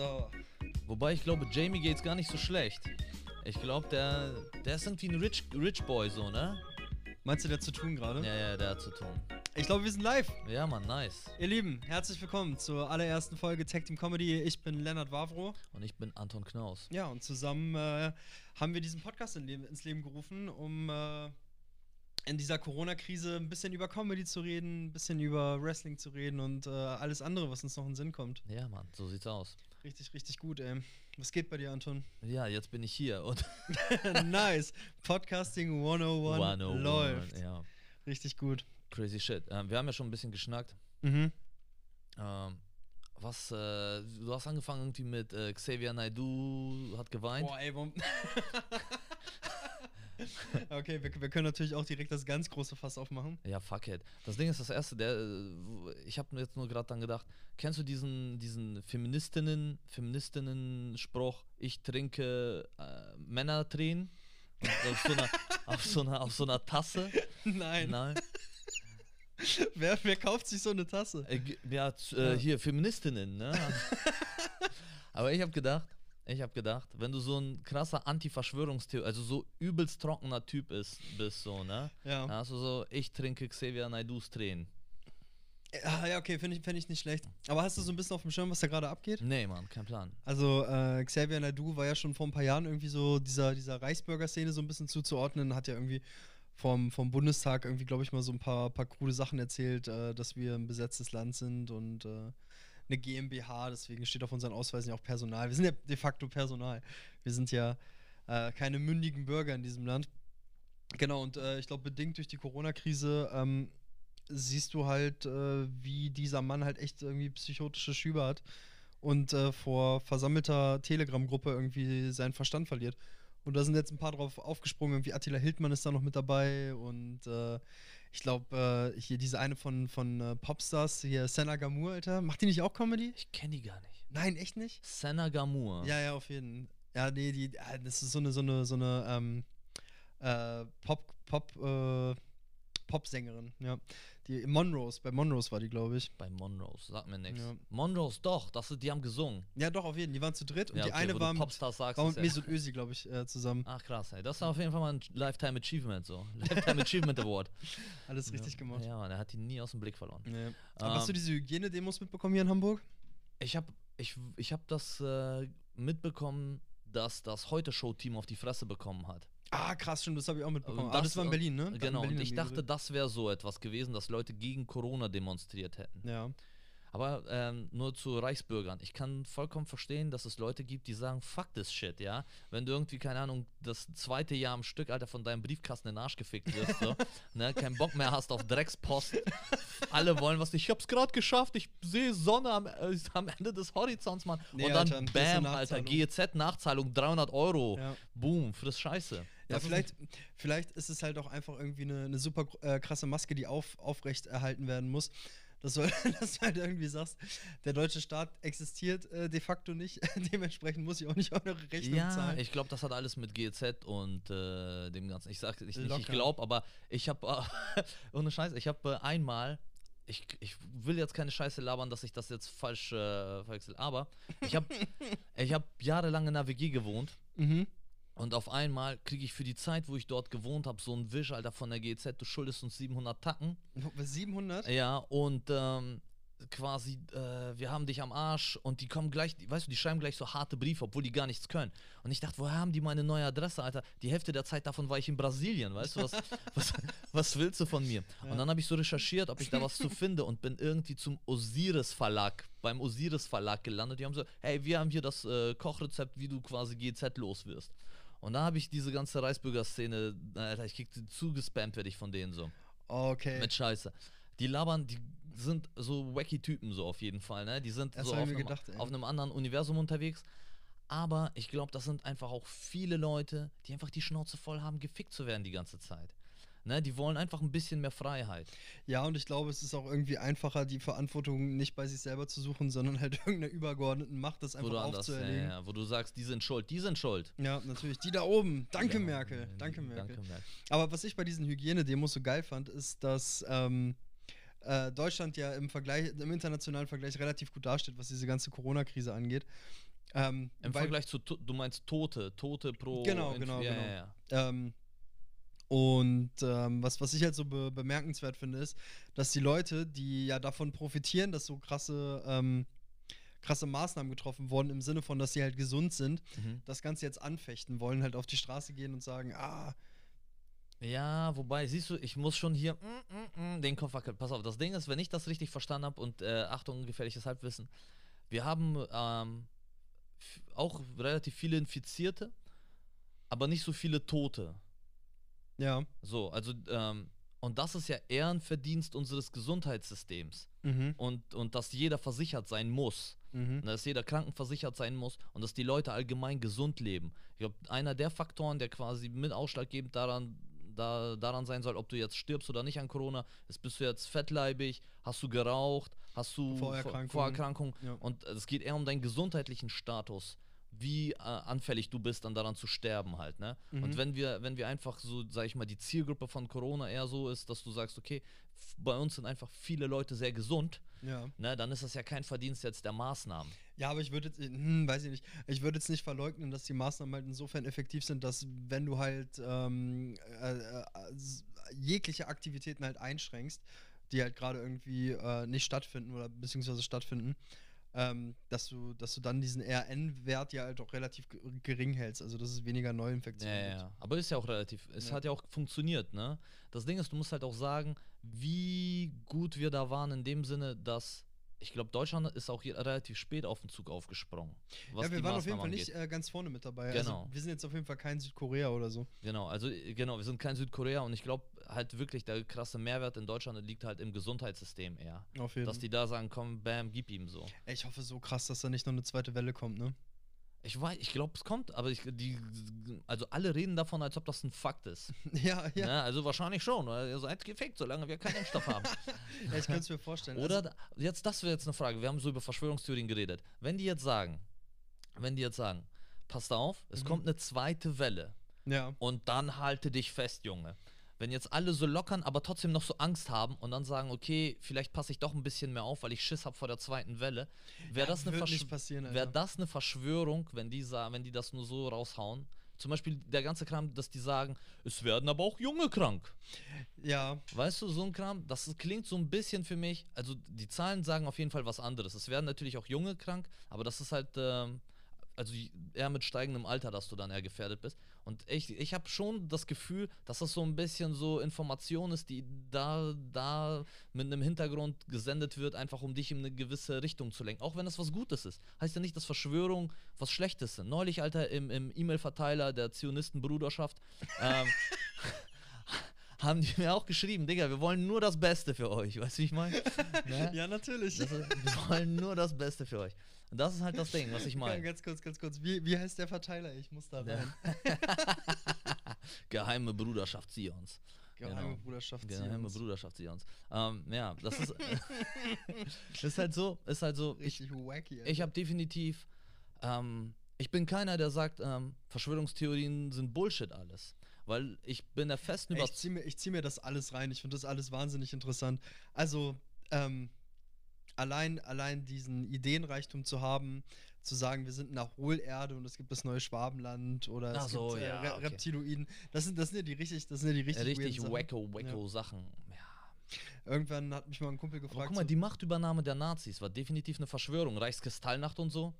So. Wobei ich glaube, Jamie geht's gar nicht so schlecht. Ich glaube, der, der ist irgendwie ein Rich, Rich Boy, so, ne? Meinst du, der hat zu tun gerade? Ja, ja, der hat zu tun. Ich glaube, wir sind live. Ja, Mann, nice. Ihr Lieben, herzlich willkommen zur allerersten Folge Tech Team Comedy. Ich bin Lennart Wavro. Und ich bin Anton Knaus. Ja, und zusammen äh, haben wir diesen Podcast in Leben, ins Leben gerufen, um äh, in dieser Corona-Krise ein bisschen über Comedy zu reden, ein bisschen über Wrestling zu reden und äh, alles andere, was uns noch in den Sinn kommt. Ja, Mann, so sieht's aus. Richtig, richtig gut, ey. Was geht bei dir, Anton? Ja, jetzt bin ich hier und nice. Podcasting 101, 101, läuft. Ja, Richtig gut. crazy shit. Ähm, wir haben ja schon ein bisschen geschnackt. Mhm. Ähm, was, äh, du hast angefangen irgendwie mit äh, Xavier Naidoo hat geweint. Boah, ey, warum? okay, wir, wir können natürlich auch direkt das ganz große Fass aufmachen. Ja, fuck it. Das Ding ist das erste, der, äh, ich habe jetzt nur gerade dann gedacht, kennst du diesen, diesen Feministinnen, Feministinnen-Spruch, ich trinke äh, Männertränen? Auf so, einer, auf, so einer, auf so einer Tasse? Nein. Nein. Wer, wer kauft sich so eine Tasse? Äh, ja, äh, hier, Feministinnen, ne? Aber ich habe gedacht, ich habe gedacht, wenn du so ein krasser Anti-Verschwörungstheorie, also so übelst trockener Typ ist, bist, so, ne? Ja. Dann hast du so, ich trinke Xavier Naidus Tränen. Ja, okay, finde ich, find ich nicht schlecht. Aber hast du so ein bisschen auf dem Schirm, was da gerade abgeht? Nee, Mann, kein Plan. Also, äh, Xavier Naidu war ja schon vor ein paar Jahren irgendwie so dieser, dieser Reichsbürger-Szene so ein bisschen zuzuordnen, hat ja irgendwie vom, vom Bundestag irgendwie, glaube ich, mal so ein paar, paar krude Sachen erzählt, äh, dass wir ein besetztes Land sind und äh, eine GmbH, deswegen steht auf unseren Ausweisen ja auch Personal. Wir sind ja de facto Personal. Wir sind ja äh, keine mündigen Bürger in diesem Land. Genau, und äh, ich glaube, bedingt durch die Corona-Krise ähm, siehst du halt, äh, wie dieser Mann halt echt irgendwie psychotische Schübe hat und äh, vor versammelter Telegram-Gruppe irgendwie seinen Verstand verliert. Und da sind jetzt ein paar drauf aufgesprungen, irgendwie Attila Hildmann ist da noch mit dabei und äh, ich glaube, äh, hier diese eine von, von äh, Popstars, hier Senna Gamur, Alter, macht die nicht auch Comedy? Ich kenne die gar nicht. Nein, echt nicht? Senna Gamur. Ja, ja, auf jeden Fall. Ja, nee, die, das ist so eine, so eine, so eine ähm, äh, Pop, Pop, äh, Popsängerin, ja. Die Monrose, bei Monrose war die, glaube ich. Bei Monrose, sag mir nichts. Ja. Monrose, doch, das die haben gesungen. Ja, doch, auf jeden Fall. Die waren zu dritt und Ja, die okay, eine wo du war mit, Popstars sagst, war mit ja- Mesut Özil, glaube ich, äh, zusammen. Ach krass, ey. Das ist auf jeden Fall mal ein Lifetime Achievement so. Lifetime Achievement Award. Alles richtig gemacht. Ja, Mann, er hat ihn nie aus dem Blick verloren. Ja. Aber hast du Ähm, diese Hygienedemos mitbekommen hier in Hamburg? Ich habe ich, ich hab das äh, mitbekommen, dass das Heute-Show-Team auf die Fresse bekommen hat. Ah, krass, stimmt, das habe ich auch mitbekommen. Und ah, das war in Berlin, ne? Genau, Berlin und ich dachte, das wäre so etwas gewesen, dass Leute gegen Corona demonstriert hätten. Ja. Aber ähm, nur zu Reichsbürgern. Ich kann vollkommen verstehen, dass es Leute gibt, die sagen, fuck this shit, ja. Wenn du irgendwie, keine Ahnung, das zweite Jahr am Stück, Alter, von deinem Briefkasten in den Arsch gefickt wirst, so, ne, keinen Bock mehr hast auf Dreckspost. Alle wollen was. Ich hab's gerade geschafft, ich sehe Sonne am, äh, am Ende des Horizonts, Mann. Nee, Und dann, Alter, das bam, Alter, Nachzahlung. GEZ-Nachzahlung, 300 Euro. Ja. Boom, friss Scheiße. Ja, Das ist- vielleicht, vielleicht ist es halt auch einfach irgendwie eine, eine super äh, krasse Maske, die auf, aufrecht erhalten werden muss. Dass du, dass du halt irgendwie sagst, der deutsche Staat existiert äh, de facto nicht. Dementsprechend muss ich auch nicht eure Rechnung Ja, zahlen. ich glaube, das hat alles mit GZ und äh, dem Ganzen. Ich sag ich, nicht, ich Locker. glaube, aber ich habe, äh, ohne Scheiß, ich habe äh, einmal, ich, ich will jetzt keine Scheiße labern, dass ich das jetzt falsch äh, verwechsel, aber ich habe ich hab jahrelang in einer WG gewohnt mhm. Und auf einmal kriege ich für die Zeit, wo ich dort gewohnt habe, so einen Wisch, Alter, von der GZ, du schuldest uns 700 Tacken. 700? Ja, und ähm, quasi, äh, wir haben dich am Arsch und die kommen gleich, weißt du, die schreiben gleich so harte Briefe, obwohl die gar nichts können. Und ich dachte, woher haben die meine neue Adresse, Alter? Die Hälfte der Zeit davon war ich in Brasilien, weißt du, was, was, was willst du von mir? Und dann habe ich so recherchiert, ob ich da was zu finde und bin irgendwie zum Osiris Verlag, beim Osiris Verlag gelandet. Die haben so, hey, wir haben hier das äh, Kochrezept, wie du quasi GZ los wirst. Und da habe ich diese ganze Reichsbürger-Szene, Alter, ich krieg zugespammt, werde ich von denen so. Okay. Mit Scheiße. Die labern, die sind so wacky Typen so auf jeden Fall, ne? Die sind Das so auf einem, gedacht, auf einem anderen Universum unterwegs. Aber ich glaube, das sind einfach auch viele Leute, die einfach die Schnauze voll haben, gefickt zu werden die ganze Zeit. Ne? Die wollen einfach ein bisschen mehr Freiheit. Ja, und ich glaube, es ist auch irgendwie einfacher, die Verantwortung nicht bei sich selber zu suchen, sondern halt irgendeiner übergeordneten Macht das einfach anders, ja, aufzuerlegen. ja, wo du sagst, die sind schuld, die sind schuld. Ja, natürlich. Die da oben. Danke, Ja, Merkel. äh, Danke, Merkel. Danke, Merkel. Aber was ich bei diesen Hygienedemos so geil fand, ist, dass ähm, äh, Deutschland ja im Vergleich, im internationalen Vergleich relativ gut dasteht, was diese ganze Corona-Krise angeht. Ähm, Im Vergleich zu, du meinst Tote, Tote pro. Genau, Inf- genau, ja, genau. Ja, ja. Ähm, und ähm, was, was ich halt so be bemerkenswert finde, ist, dass die Leute, die ja davon profitieren, dass so krasse, ähm, krasse Maßnahmen getroffen wurden, im Sinne von, dass sie halt gesund sind, Mhm. das Ganze jetzt anfechten wollen, halt auf die Straße gehen und sagen, ah, Ja, wobei, siehst du, ich muss schon hier mm, mm, mm, den Kopf wackeln. Pass auf, das Ding ist, wenn ich das richtig verstanden habe und äh, Achtung, gefährliches Halbwissen, wir haben ähm, auch relativ viele Infizierte, aber nicht so viele Tote. Ja, So, also, ähm, und das ist ja eher ein Verdienst unseres Gesundheitssystems. mhm, Und, und dass jeder versichert sein muss. mhm, Und dass jeder krankenversichert sein muss und dass die Leute allgemein gesund leben. Ich glaube, einer der Faktoren, der quasi mit ausschlaggebend daran, da, daran sein soll, ob du jetzt stirbst oder nicht an Corona, ist, bist du jetzt fettleibig, hast du geraucht, hast du Vorerkrankungen. Vor- Vorerkrankungen. Ja. Und es geht eher um deinen gesundheitlichen Status, wie äh, anfällig du bist, dann daran zu sterben halt. Ne? Mhm. Und wenn wir, wenn wir einfach so, sag ich mal, die Zielgruppe von Corona eher so ist, dass du sagst, okay, bei uns sind einfach viele Leute sehr gesund, ja. ne, dann ist das ja kein Verdienst jetzt der Maßnahmen. Ja, aber ich würde jetzt, hm, weiß ich nicht, ich würde jetzt nicht verleugnen, dass die Maßnahmen halt insofern effektiv sind, dass wenn du halt ähm, äh, äh, jegliche Aktivitäten halt einschränkst, die halt gerade irgendwie äh, nicht stattfinden oder beziehungsweise stattfinden, ähm, dass du, dass du dann diesen RN-Wert ja halt auch relativ ge- gering hältst, also dass es weniger Neuinfektionen ja, gibt. ja. Aber ist ja auch relativ, es Ja. hat ja auch funktioniert, ne? Das Ding ist, du musst halt auch sagen, wie gut wir da waren in dem Sinne, dass ich glaube, Deutschland ist auch hier relativ spät auf den Zug aufgesprungen. Was ja, wir waren auf jeden Fall Maßnahmen nicht äh, ganz vorne mit dabei. Genau. Also wir sind jetzt auf jeden Fall kein Südkorea oder so. Genau, also genau, wir sind kein Südkorea und ich glaube halt wirklich, der krasse Mehrwert in Deutschland liegt halt im Gesundheitssystem eher. Auf jeden Dass die da sagen, komm, bam, gib ihm so. Ey, Ich hoffe so krass, dass da nicht noch eine zweite Welle kommt, ne? Ich weiß, ich glaube, es kommt, aber ich, die, also alle reden davon, als ob das ein Fakt ist. ja, ja. Ne? Also wahrscheinlich schon, ihr seid gefickt, solange wir keinen Impfstoff haben. ja ich könnte es mir vorstellen. Oder Also, jetzt, das wäre jetzt eine Frage. Wir haben so über Verschwörungstheorien geredet. Wenn die jetzt sagen, wenn die jetzt sagen, passt auf, es Mhm. kommt eine zweite Welle ja. und dann halte dich fest, Junge. Wenn jetzt alle so lockern, aber trotzdem noch so Angst haben und dann sagen, okay, vielleicht passe ich doch ein bisschen mehr auf, weil ich Schiss habe vor der zweiten Welle, wäre das, wär das eine Verschwörung, wenn die, wenn die das nur so raushauen? Zum Beispiel der ganze Kram, dass die sagen, es werden aber auch Junge krank. Ja, Weißt du, so ein Kram, das klingt so ein bisschen für mich, also die Zahlen sagen auf jeden Fall was anderes. Es werden natürlich auch Junge krank, aber das ist halt, ähm, also eher mit steigendem Alter, dass du dann eher gefährdet bist. Und ich, ich habe schon das Gefühl, dass das so ein bisschen so Information ist, die da, da mit einem Hintergrund gesendet wird, einfach um dich in eine gewisse Richtung zu lenken. Auch wenn es was Gutes ist. Heißt ja nicht, dass Verschwörung was Schlechtes sind. Neulich, Alter, im, im E-Mail-Verteiler der Zionistenbruderschaft, ähm, haben die mir auch geschrieben, Digga, wir wollen nur das Beste für euch. Weißt du, wie ich meine? Ne? ja, natürlich. Ist, wir wollen nur das Beste für euch. Und das ist halt das Ding, was ich Ja, meine. ganz kurz, ganz kurz. Wie, wie heißt der Verteiler? Ich muss da Ja. rein. Geheime Bruderschaft Zions. Geheime Genau. Bruderschaft Geheime Zions. Bruderschaft Zions. Ähm, ja, das ist, ist halt so, ist halt so, ich, Richtig wacky. Alter. ich habe definitiv, ähm, ich bin keiner, der sagt, ähm, Verschwörungstheorien sind Bullshit alles. Weil ich bin der festen Ey, ich Überzeugung. ziehe mir, ich zieh mir das alles rein. Ich finde das alles wahnsinnig interessant. Also, ähm, allein, allein diesen Ideenreichtum zu haben, zu sagen, wir sind nach Hohlerde und es gibt das neue Schwabenland oder Ach es so, gibt äh, ja, Re okay. Reptiloiden. Das sind, das sind ja die richtig, das sind ja die richtig, Richtig wacko, wacko Sachen. Ja. Irgendwann hat mich mal ein Kumpel Aber gefragt. guck mal, so, die Machtübernahme der Nazis war definitiv eine Verschwörung. Reichskristallnacht und so.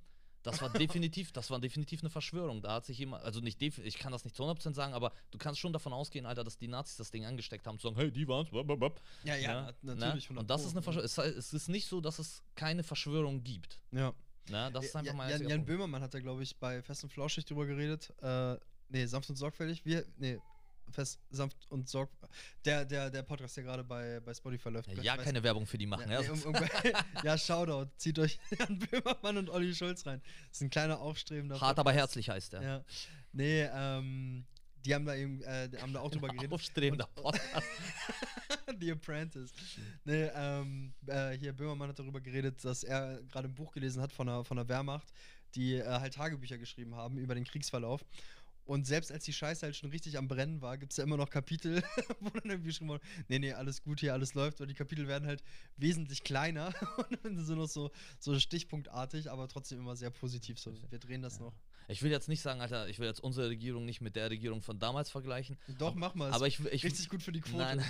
Das war definitiv, das war definitiv eine Verschwörung. Da hat sich jemand, also nicht ich kann das nicht zu 100% sagen, aber du kannst schon davon ausgehen, Alter, dass die Nazis das Ding angesteckt haben, zu sagen, hey, die waren's. blablabla. ja, ja, Ne? nat- natürlich. Ne? Und das 100 ist eine Verschwörung. Es, es ist nicht so, dass es keine Verschwörung gibt. Ja. Ne? Das ist einfach Ja- mal Jan, Jan Böhmermann hat da, glaube ich, bei Fest und Flauschig drüber geredet. Äh, nee, sanft und sorgfältig. Wir, nee, fest, sanft und sorg. Der, der, der Podcast, der gerade bei, bei Spotify läuft. Ja, Weiß- keine Werbung für die machen. Ja, Ja, nee, ja, Shoutout. Zieht euch Jan Böhmermann und Olli Schulz rein. Das ist ein kleiner aufstrebender. Hart, aber Podcast. herzlich heißt der. Ja. Nee, ähm, die haben da eben, äh, haben da auch drüber geredet. Aufstrebender Podcast. The Apprentice. Nee, ähm, äh, hier Böhmermann hat darüber geredet, dass er gerade ein Buch gelesen hat von der, von der Wehrmacht, die äh, halt Tagebücher geschrieben haben über den Kriegsverlauf. Und selbst als die Scheiße halt schon richtig am Brennen war, gibt es ja immer noch Kapitel, wo dann irgendwie schon mal, nee, nee, alles gut hier, alles läuft. Und die Kapitel werden halt wesentlich kleiner und sind noch so, so stichpunktartig, aber trotzdem immer sehr positiv. So, wir drehen das Ja. noch. Ich will jetzt nicht sagen, Alter, ich will jetzt unsere Regierung nicht mit der Regierung von damals vergleichen. Doch, mach mal. Aber ich, ich, richtig gut für die Quote. Nein,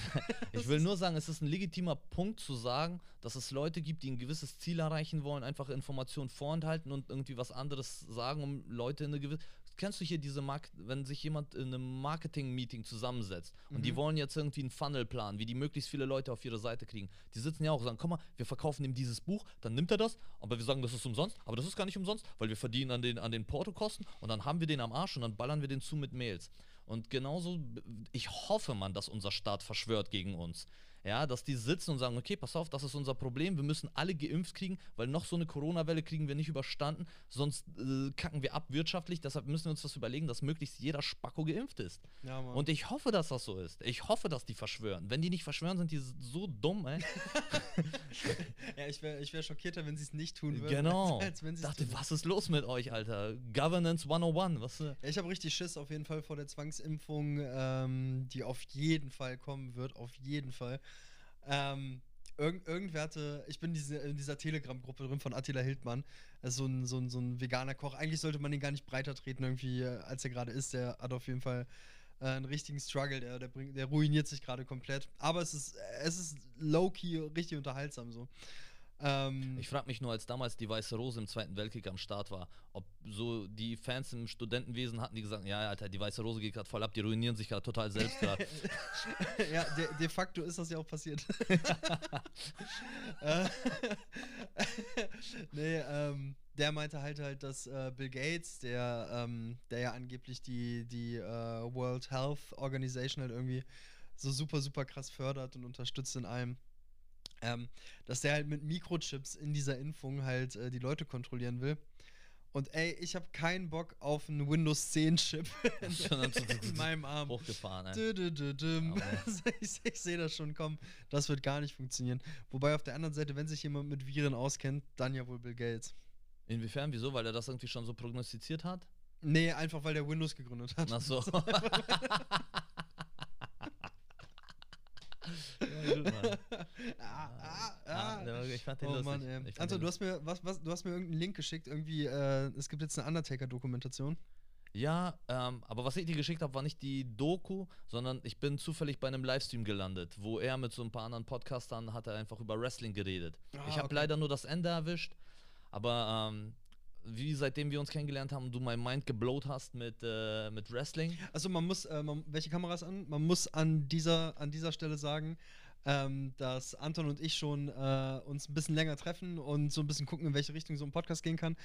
ich will nur sagen, es ist ein legitimer Punkt zu sagen, dass es Leute gibt, die ein gewisses Ziel erreichen wollen, einfach Informationen vorenthalten und irgendwie was anderes sagen, um Leute in eine gewisse. Kennst du hier diese Mark wenn sich jemand in einem Marketing-Meeting zusammensetzt und die Mhm. wollen jetzt irgendwie einen Funnel planen, wie die möglichst viele Leute auf ihre Seite kriegen. Die sitzen ja auch und sagen, komm mal, wir verkaufen ihm dieses Buch, dann nimmt er das, aber wir sagen, das ist umsonst, aber das ist gar nicht umsonst, weil wir verdienen an den, an den Portokosten und dann haben wir den am Arsch und dann ballern wir den zu mit Mails. Und genauso, ich hoffe man, dass unser Staat verschwört gegen uns. Ja, dass die sitzen und sagen, okay, pass auf, das ist unser Problem, wir müssen alle geimpft kriegen, weil noch so eine Corona-Welle kriegen wir nicht überstanden, sonst äh, kacken wir ab wirtschaftlich, deshalb müssen wir uns das überlegen, dass möglichst jeder Spacko geimpft ist. Ja. Und ich hoffe, dass das so ist. Ich hoffe, dass die verschwören. Wenn die nicht verschwören, sind die so dumm, ey. ja, ich wäre ich wär schockierter, wenn sie es nicht tun würden. genau. Als, als Dachte, tun. was ist los mit euch, Alter? Governance 101, was? Ja, ich habe richtig Schiss auf jeden Fall vor der Zwangsimpfung, ähm, die auf jeden Fall kommen wird, auf jeden Fall. Ähm, irgend, irgendwer hatte, ich bin diese, in dieser Telegram-Gruppe drin von Attila Hildmann, ist so ein, so, ein, so ein veganer Koch. Eigentlich sollte man den gar nicht breiter treten, irgendwie, äh, als er gerade ist. Der hat auf jeden Fall äh, einen richtigen Struggle, der, der, bringt, der ruiniert sich gerade komplett. Aber es ist, es ist low-key richtig unterhaltsam so. Ähm, Ich frage mich nur, als damals die Weiße Rose im Zweiten Weltkrieg am Start war, ob so die Fans im Studentenwesen hatten, die gesagt ja, Alter, die Weiße Rose geht gerade voll ab, die ruinieren sich gerade total selbst gerade. ja, de, de facto ist das ja auch passiert. Nee, ähm, der meinte halt halt, dass äh, Bill Gates, der, ähm, der ja angeblich die, die äh, World Health Organization halt irgendwie so super, super krass fördert und unterstützt in allem, ähm, dass der halt mit Mikrochips in dieser Impfung halt äh, die Leute kontrollieren will. Und ey, ich habe keinen Bock auf einen Windows 10 Chip in meinem Arm. Hochgefahren, ey. Dü, dü, düm. Aber- ich ich sehe das schon kommen. Das wird gar nicht funktionieren. Wobei auf der anderen Seite, wenn sich jemand mit Viren auskennt, dann ja wohl Bill Gates. Inwiefern, wieso? Weil er das irgendwie schon so prognostiziert hat? Nee, einfach weil der Windows gegründet hat. Ach so. ja, gut, Mann. ah, ah, Ah, ah. der war- ich fand den Oh lustig. Mann, ey. Den du hast mir was, was, du hast mir irgendeinen Link geschickt, irgendwie, äh, es gibt jetzt eine Undertaker-Dokumentation. Ja, ähm, aber was ich dir geschickt habe, war nicht die Doku, sondern ich bin zufällig bei einem Livestream gelandet, wo er mit so ein paar anderen Podcastern hat er einfach über Wrestling geredet. Ah, ich habe okay. leider nur das Ende erwischt, aber ähm, wie seitdem wir uns kennengelernt haben, du mein Mind geblowt hast mit, äh, mit Wrestling. Also man muss, äh, man, welche Kameras an? Man muss an dieser, an dieser Stelle sagen, ähm, dass Anton und ich schon äh, uns ein bisschen länger treffen und so ein bisschen gucken, in welche Richtung so ein Podcast gehen kann.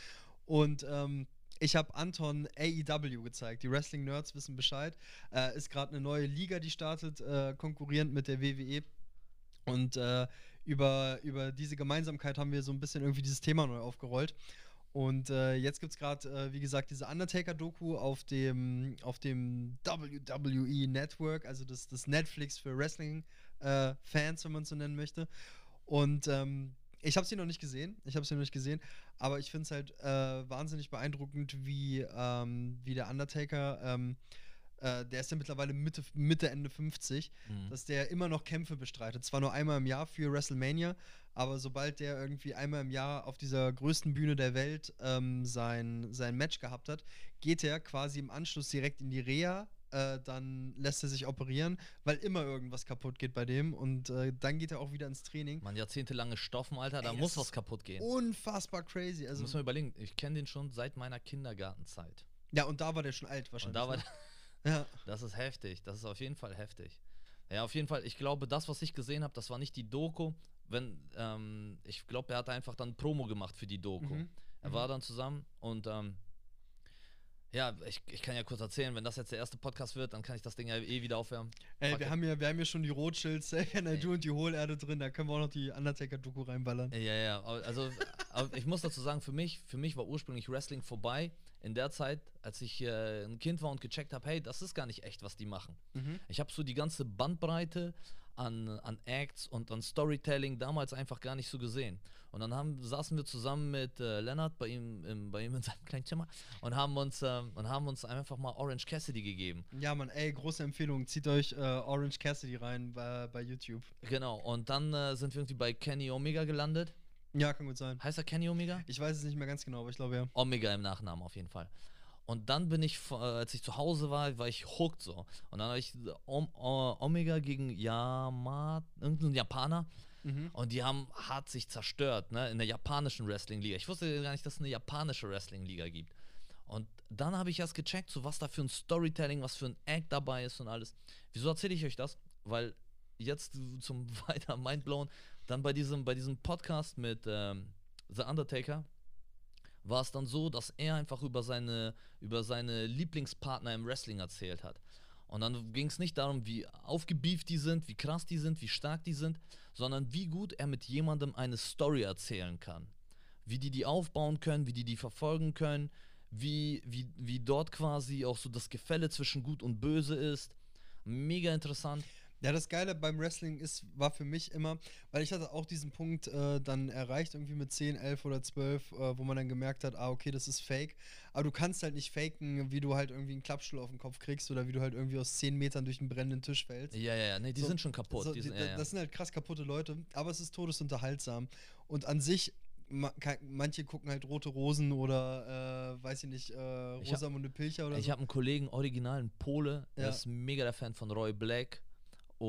Und ähm, ich habe Anton AEW gezeigt. Die Wrestling-Nerds wissen Bescheid. Äh, ist gerade eine neue Liga, die startet, äh, konkurrierend mit der WWE. Und äh, über, über diese Gemeinsamkeit haben wir so ein bisschen irgendwie dieses Thema neu aufgerollt. Und äh, jetzt gibt es gerade, äh, wie gesagt, diese Undertaker-Doku auf dem, auf dem WWE Network, also das, das Netflix für Wrestling-Fans, wenn man es so nennen möchte. Und ähm, ich habe sie noch nicht gesehen, ich habe sie noch nicht gesehen, aber ich finde es halt äh, wahnsinnig beeindruckend, wie, ähm, wie der Undertaker, ähm, äh, der ist ja mittlerweile Mitte, Mitte, Ende 50, Mhm. dass der immer noch Kämpfe bestreitet. Zwar nur einmal im Jahr für WrestleMania, aber sobald der irgendwie einmal im Jahr auf dieser größten Bühne der Welt ähm, sein, sein Match gehabt hat, geht er quasi im Anschluss direkt in die Reha. Äh, dann lässt er sich operieren, weil immer irgendwas kaputt geht bei dem und äh, dann geht er auch wieder ins Training. Man, jahrzehntelange Stoffen, Alter, da Ey, muss was kaputt gehen. Unfassbar crazy. Also, muss man überlegen, ich kenne den schon seit meiner Kindergartenzeit. ja, und da war der schon alt Und wahrscheinlich. da war ne? Ja. Das ist heftig. Das ist auf jeden Fall heftig. Ja, auf jeden Fall. Ich glaube, das, was ich gesehen habe, das war nicht die Doku. Wenn, ähm, ich glaube, er hat einfach dann Promo gemacht für die Doku. Mhm. Er Mhm. war dann zusammen und ähm, ja, ich, ich kann ja kurz erzählen, wenn das jetzt der erste Podcast wird, dann kann ich das Ding ja eh wieder aufwärmen. Ey, Fuck wir it. haben, ja, wir haben ja schon die Rothschilds, Xavier Naidoo und die Hohlerde drin, da können wir auch noch die Undertaker-Doku reinballern. Ja, ja, also ich muss dazu sagen, für mich, für mich war ursprünglich Wrestling vorbei in der Zeit, als ich äh, ein Kind war und gecheckt habe, hey, das ist gar nicht echt, was die machen. Mhm. Ich habe so die ganze Bandbreite an, an Acts und an Storytelling damals einfach gar nicht so gesehen. Und dann haben, saßen wir zusammen mit äh, Lennart bei ihm, im, bei ihm in seinem kleinen Zimmer und haben uns, ähm, und haben uns einfach mal Orange Cassidy gegeben. Ja, Mann, ey, große Empfehlung. Zieht euch äh, Orange Cassidy rein bei, bei YouTube. Genau, und dann äh, sind wir irgendwie bei Kenny Omega gelandet. Ja, kann gut sein. Heißt er Kenny Omega? Ich weiß es nicht mehr ganz genau, aber ich glaube ja. Omega im Nachnamen auf jeden Fall. Und dann bin ich, äh, als ich zu Hause war, war ich hooked so. Und dann habe ich Om O- Omega gegen Yama, irgendein Japaner. Mhm. Und die haben hart sich zerstört, ne, in der japanischen Wrestling-Liga. Ich wusste gar nicht, dass es eine japanische Wrestling-Liga gibt. Und dann habe ich erst gecheckt, so was da für ein Storytelling, was für ein Act dabei ist und alles. Wieso erzähle ich euch das? Weil jetzt zum weiter Mindblown, dann bei diesem, bei diesem Podcast mit ähm, The Undertaker war es dann so, dass er einfach über seine, über seine Lieblingspartner im Wrestling erzählt hat. Und dann ging es nicht darum, wie aufgebieft die sind, wie krass die sind, wie stark die sind, sondern wie gut er mit jemandem eine Story erzählen kann. Wie die die aufbauen können, wie die die verfolgen können, wie, wie, wie dort quasi auch so das Gefälle zwischen Gut und Böse ist. Mega interessant. Ja, das Geile beim Wrestling ist, war für mich immer, weil ich hatte auch diesen Punkt äh, dann erreicht, irgendwie mit 10, 11 oder 12, äh, wo man dann gemerkt hat, ah, okay, das ist fake. Aber du kannst halt nicht faken, wie du halt irgendwie einen Klappstuhl auf den Kopf kriegst oder wie du halt irgendwie aus 10 Metern durch einen brennenden Tisch fällst. Ja, ja, ja, nee, die So- sind schon kaputt. So, die sind, ja, ja. Das sind halt krass kaputte Leute, aber es ist todesunterhaltsam. Und an sich, manche gucken halt Rote Rosen oder, äh, weiß ich nicht, äh, Ich Rosamunde Pilcher oder Ich so. habe einen Kollegen, originalen Pole, der Ja. ist mega der Fan von Roy Black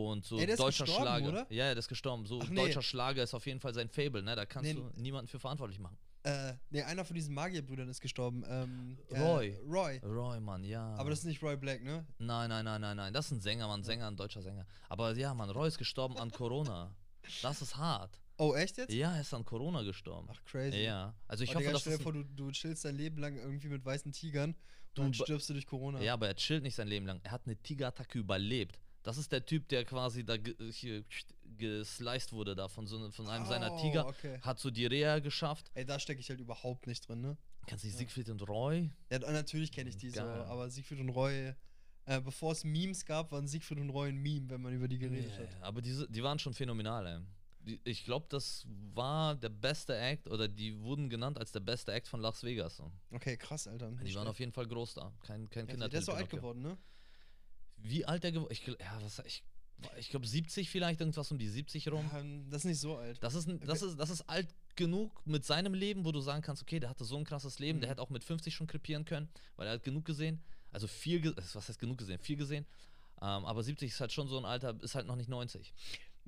und so Ey, deutscher Schlager. oder? Ja, der ist gestorben. So Ach, nee. deutscher Schlager ist auf jeden Fall sein Fable, ne? Da kannst Nee. du niemanden für verantwortlich machen. Äh, nee, einer von diesen Magierbrüdern ist gestorben. Ähm, äh, Roy. Roy. Roy, Mann, ja. Aber das ist nicht Roy Black, ne? nein, nein, nein, nein, nein. Das ist ein Sänger, Mann, Sänger, ein deutscher Sänger. Aber ja, Mann, Roy ist gestorben an Corona. Das ist hart. Oh, echt jetzt? Ja, er ist an Corona gestorben. Ach, crazy. Ja, also ich oh, hoffe, Digga, dass stell dir vor, du, du chillst dein Leben lang irgendwie mit weißen Tigern und Du dann stirbst du durch Corona. Ja, aber er chillt nicht sein Leben lang. Er hat eine Tigerattacke überlebt. Das ist der Typ, der quasi da hier gesliced wurde da von, so, ne- von einem seiner Oh, Tiger. okay. Hat so die Reha geschafft. Ey, da stecke ich halt überhaupt nicht drin, ne? Kennst du die Ja. Siegfried und Roy? Ja, natürlich kenne ich die so, Geil. aber Siegfried und Roy, äh, bevor es Memes gab, waren Siegfried und Roy ein Meme, wenn man über die geredet Ja, hat. aber diese, die waren schon phänomenal, ey. Ich glaube, das war der beste Act oder die wurden genannt als der beste Act von Las Vegas. So. Okay, krass, Alter. Die Nicht waren auf jeden Fall groß da. Kein, kein ja, Kinder. Der ist so alt geworden, ne? Wie alt der geworden? Ich, gl- ja, was, ich, ich glaube 70 vielleicht, irgendwas um die 70 rum. Ähm, das ist nicht so alt. Das ist, das, ist, das ist alt genug mit seinem Leben, wo du sagen kannst, okay, der hatte so ein krasses Leben, der Mhm. hätte auch mit 50 schon krepieren können, weil er hat genug gesehen. Also viel, was heißt genug gesehen? Viel gesehen. Ähm, aber 70 ist halt schon so ein Alter, ist halt noch nicht 90.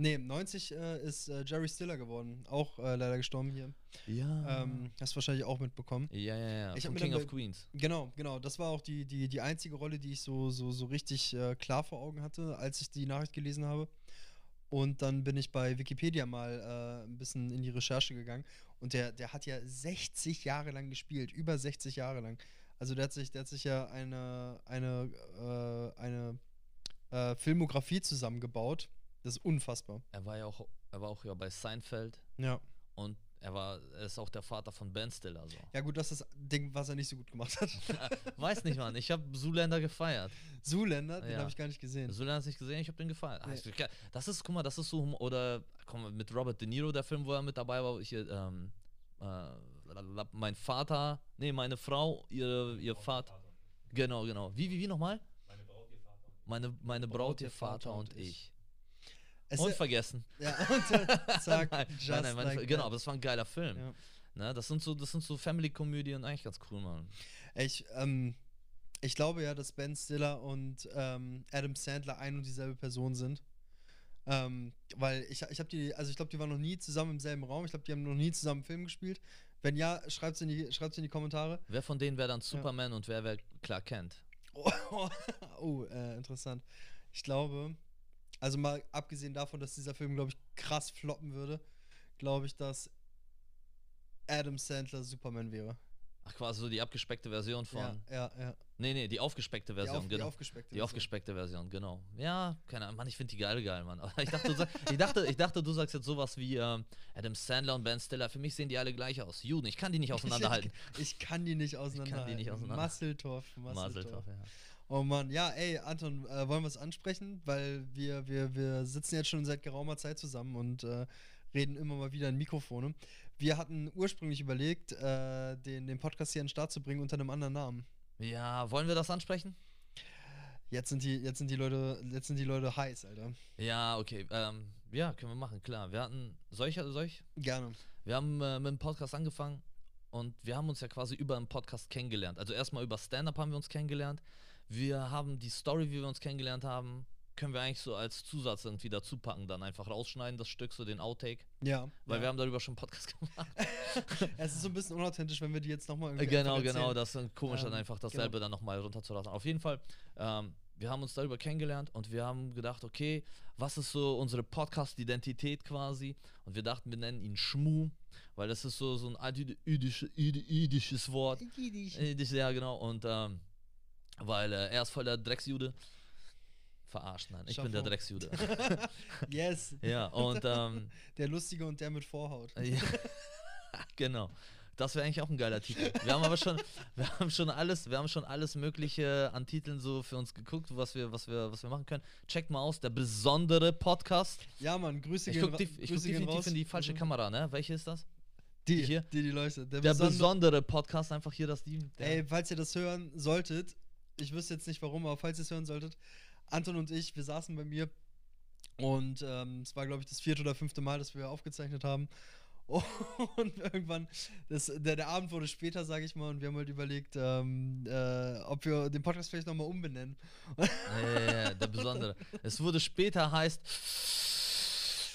Nee, 90 äh, ist äh, Jerry Stiller geworden. Auch äh, leider gestorben hier. Ja. Ähm, hast du wahrscheinlich auch mitbekommen. ja, ja, ja. Ich Von King of Queens. Genau, genau. Das war auch die, die, die einzige Rolle, die ich so, so, so richtig äh, klar vor Augen hatte, als ich die Nachricht gelesen habe. Und dann bin ich bei Wikipedia mal äh, ein bisschen in die Recherche gegangen. Und der, der hat ja 60 Jahre lang gespielt, über 60 Jahre lang. Also der hat sich, der hat sich ja eine, eine, äh, eine Filmografie zusammengebaut. Das ist unfassbar. Er war ja auch, er war auch ja bei Seinfeld Ja. und er war, er ist auch der Vater von Ben Stiller. So. Ja, gut, das ist das Ding, was er nicht so gut gemacht hat. Weiß nicht, Mann. Ich habe Zoolander gefeiert. Zuländer, den Ja. habe ich gar nicht gesehen. Zoolander hast du nicht gesehen, ich habe den gefeiert. Nee. Das ist, guck mal, das ist so, oder komm mal, mit Robert De Niro, der Film, wo er mit dabei war, hier, ähm, äh, mein Vater, nee, meine Frau, ihr, ihr Vater. Genau, genau. Wie, wie, wie nochmal? Meine, meine Braut, ihr Vater und ich. Es Und ist- vergessen. ja, und zack, nein, just nein, nein, like genau, that. aber das war ein geiler Film. Ja. Ne, das sind so, das sind so Family-Komödien, eigentlich ganz cool, Mann. Ich, ähm, ich glaube ja, dass Ben Stiller und ähm, Adam Sandler ein und dieselbe Person sind. Ähm, weil ich, ich habe die, also ich glaube, die waren noch nie zusammen im selben Raum. Ich glaube, die haben noch nie zusammen einen Film gespielt. Wenn ja, schreibt es in, die- schreibt's in die Kommentare. Wer von denen wäre dann Superman und wer wäre Clark Kent? Oh, oh äh, interessant. Ich glaube, also mal abgesehen davon, dass dieser Film, glaube ich, krass floppen würde, glaube ich, dass Adam Sandler Superman wäre. Ach, quasi so die abgespeckte Version von. Ja, ja, ja. Nee, nee, die aufgespeckte Die, Version, auf, die genau. aufgespeckte. Die Version. aufgespeckte Version, genau. Ja, keine Ahnung, Mann, ich finde die geil geil, Mann. Aber ich dachte, du sag, ich, dachte, ich dachte, du sagst jetzt sowas wie ähm, Adam Sandler und Ben Stiller. Für mich sehen die alle gleich aus. Juden, ich kann die nicht auseinanderhalten. Ich, ich kann die nicht auseinanderhalten. auseinanderhalten. Masseltorf, Masseltorf. Maseltorf, ja. Oh Mann, ja, ey, Anton, äh, wollen wir es ansprechen? Weil wir, wir, wir sitzen jetzt schon seit geraumer Zeit zusammen und äh, reden immer mal wieder in Mikrofone. Wir hatten ursprünglich überlegt, äh, den, den Podcast hier an den Start zu bringen unter einem anderen Namen. Ja, wollen wir das ansprechen? Jetzt sind die, jetzt sind die Leute, jetzt sind die Leute heiß, Alter. Ja, okay. Ähm, ja, können wir machen, klar. Wir hatten solche, solch. Gerne. Wir haben äh, mit dem Podcast angefangen und wir haben uns ja quasi über einen Podcast kennengelernt. Also erstmal über Stand-up haben wir uns kennengelernt. Wir haben die Story, wie wir uns kennengelernt haben, können wir eigentlich so als Zusatz irgendwie dazu packen, dann einfach rausschneiden, das Stück, so den Outtake. Ja. Weil ja. wir haben darüber schon einen Podcast gemacht. es ist so ein bisschen unauthentisch, wenn wir die jetzt nochmal irgendwie. Genau, genau, das ist komisch, Ähm, dann einfach dasselbe genau. dann nochmal runterzulassen. Auf jeden Fall, ähm, wir haben uns darüber kennengelernt und wir haben gedacht, okay, was ist so unsere Podcast-Identität quasi? Und wir dachten, wir nennen ihn Schmu, weil das ist so, so ein jüdisches Wort. Jüdisch, ja, genau. Und ähm, weil äh, er ist voll der Drecksjude. Verarscht, nein, ich bin der. Drecksjude. yes. ja, und ähm, Der Lustige und der mit Vorhaut. ja, genau. Das wäre eigentlich auch ein geiler Titel. Wir haben aber schon, wir haben schon alles, wir haben schon alles Mögliche an Titeln so für uns geguckt, was wir, was wir, was wir machen können. Checkt mal aus, der besondere Podcast. Ja, Mann, Grüße Ich gehen guck, definitiv raus. in die falsche Mhm. Kamera, ne? Welche ist das? Die, hier? die, die leuchtet. Der, Der besondere- besondere Podcast, einfach hier das die. Der, Ey, falls ihr das hören solltet, ich wüsste jetzt nicht warum, aber falls ihr es hören solltet, Anton und ich, wir saßen bei mir und ähm, es war, glaube ich, das vierte oder fünfte Mal, dass wir aufgezeichnet haben. Und irgendwann, das, der, der Abend wurde später, sage ich mal, und wir haben halt überlegt, ähm, äh, ob wir den Podcast vielleicht nochmal umbenennen. Ja, ja, ja, der besondere. es wurde später heißt.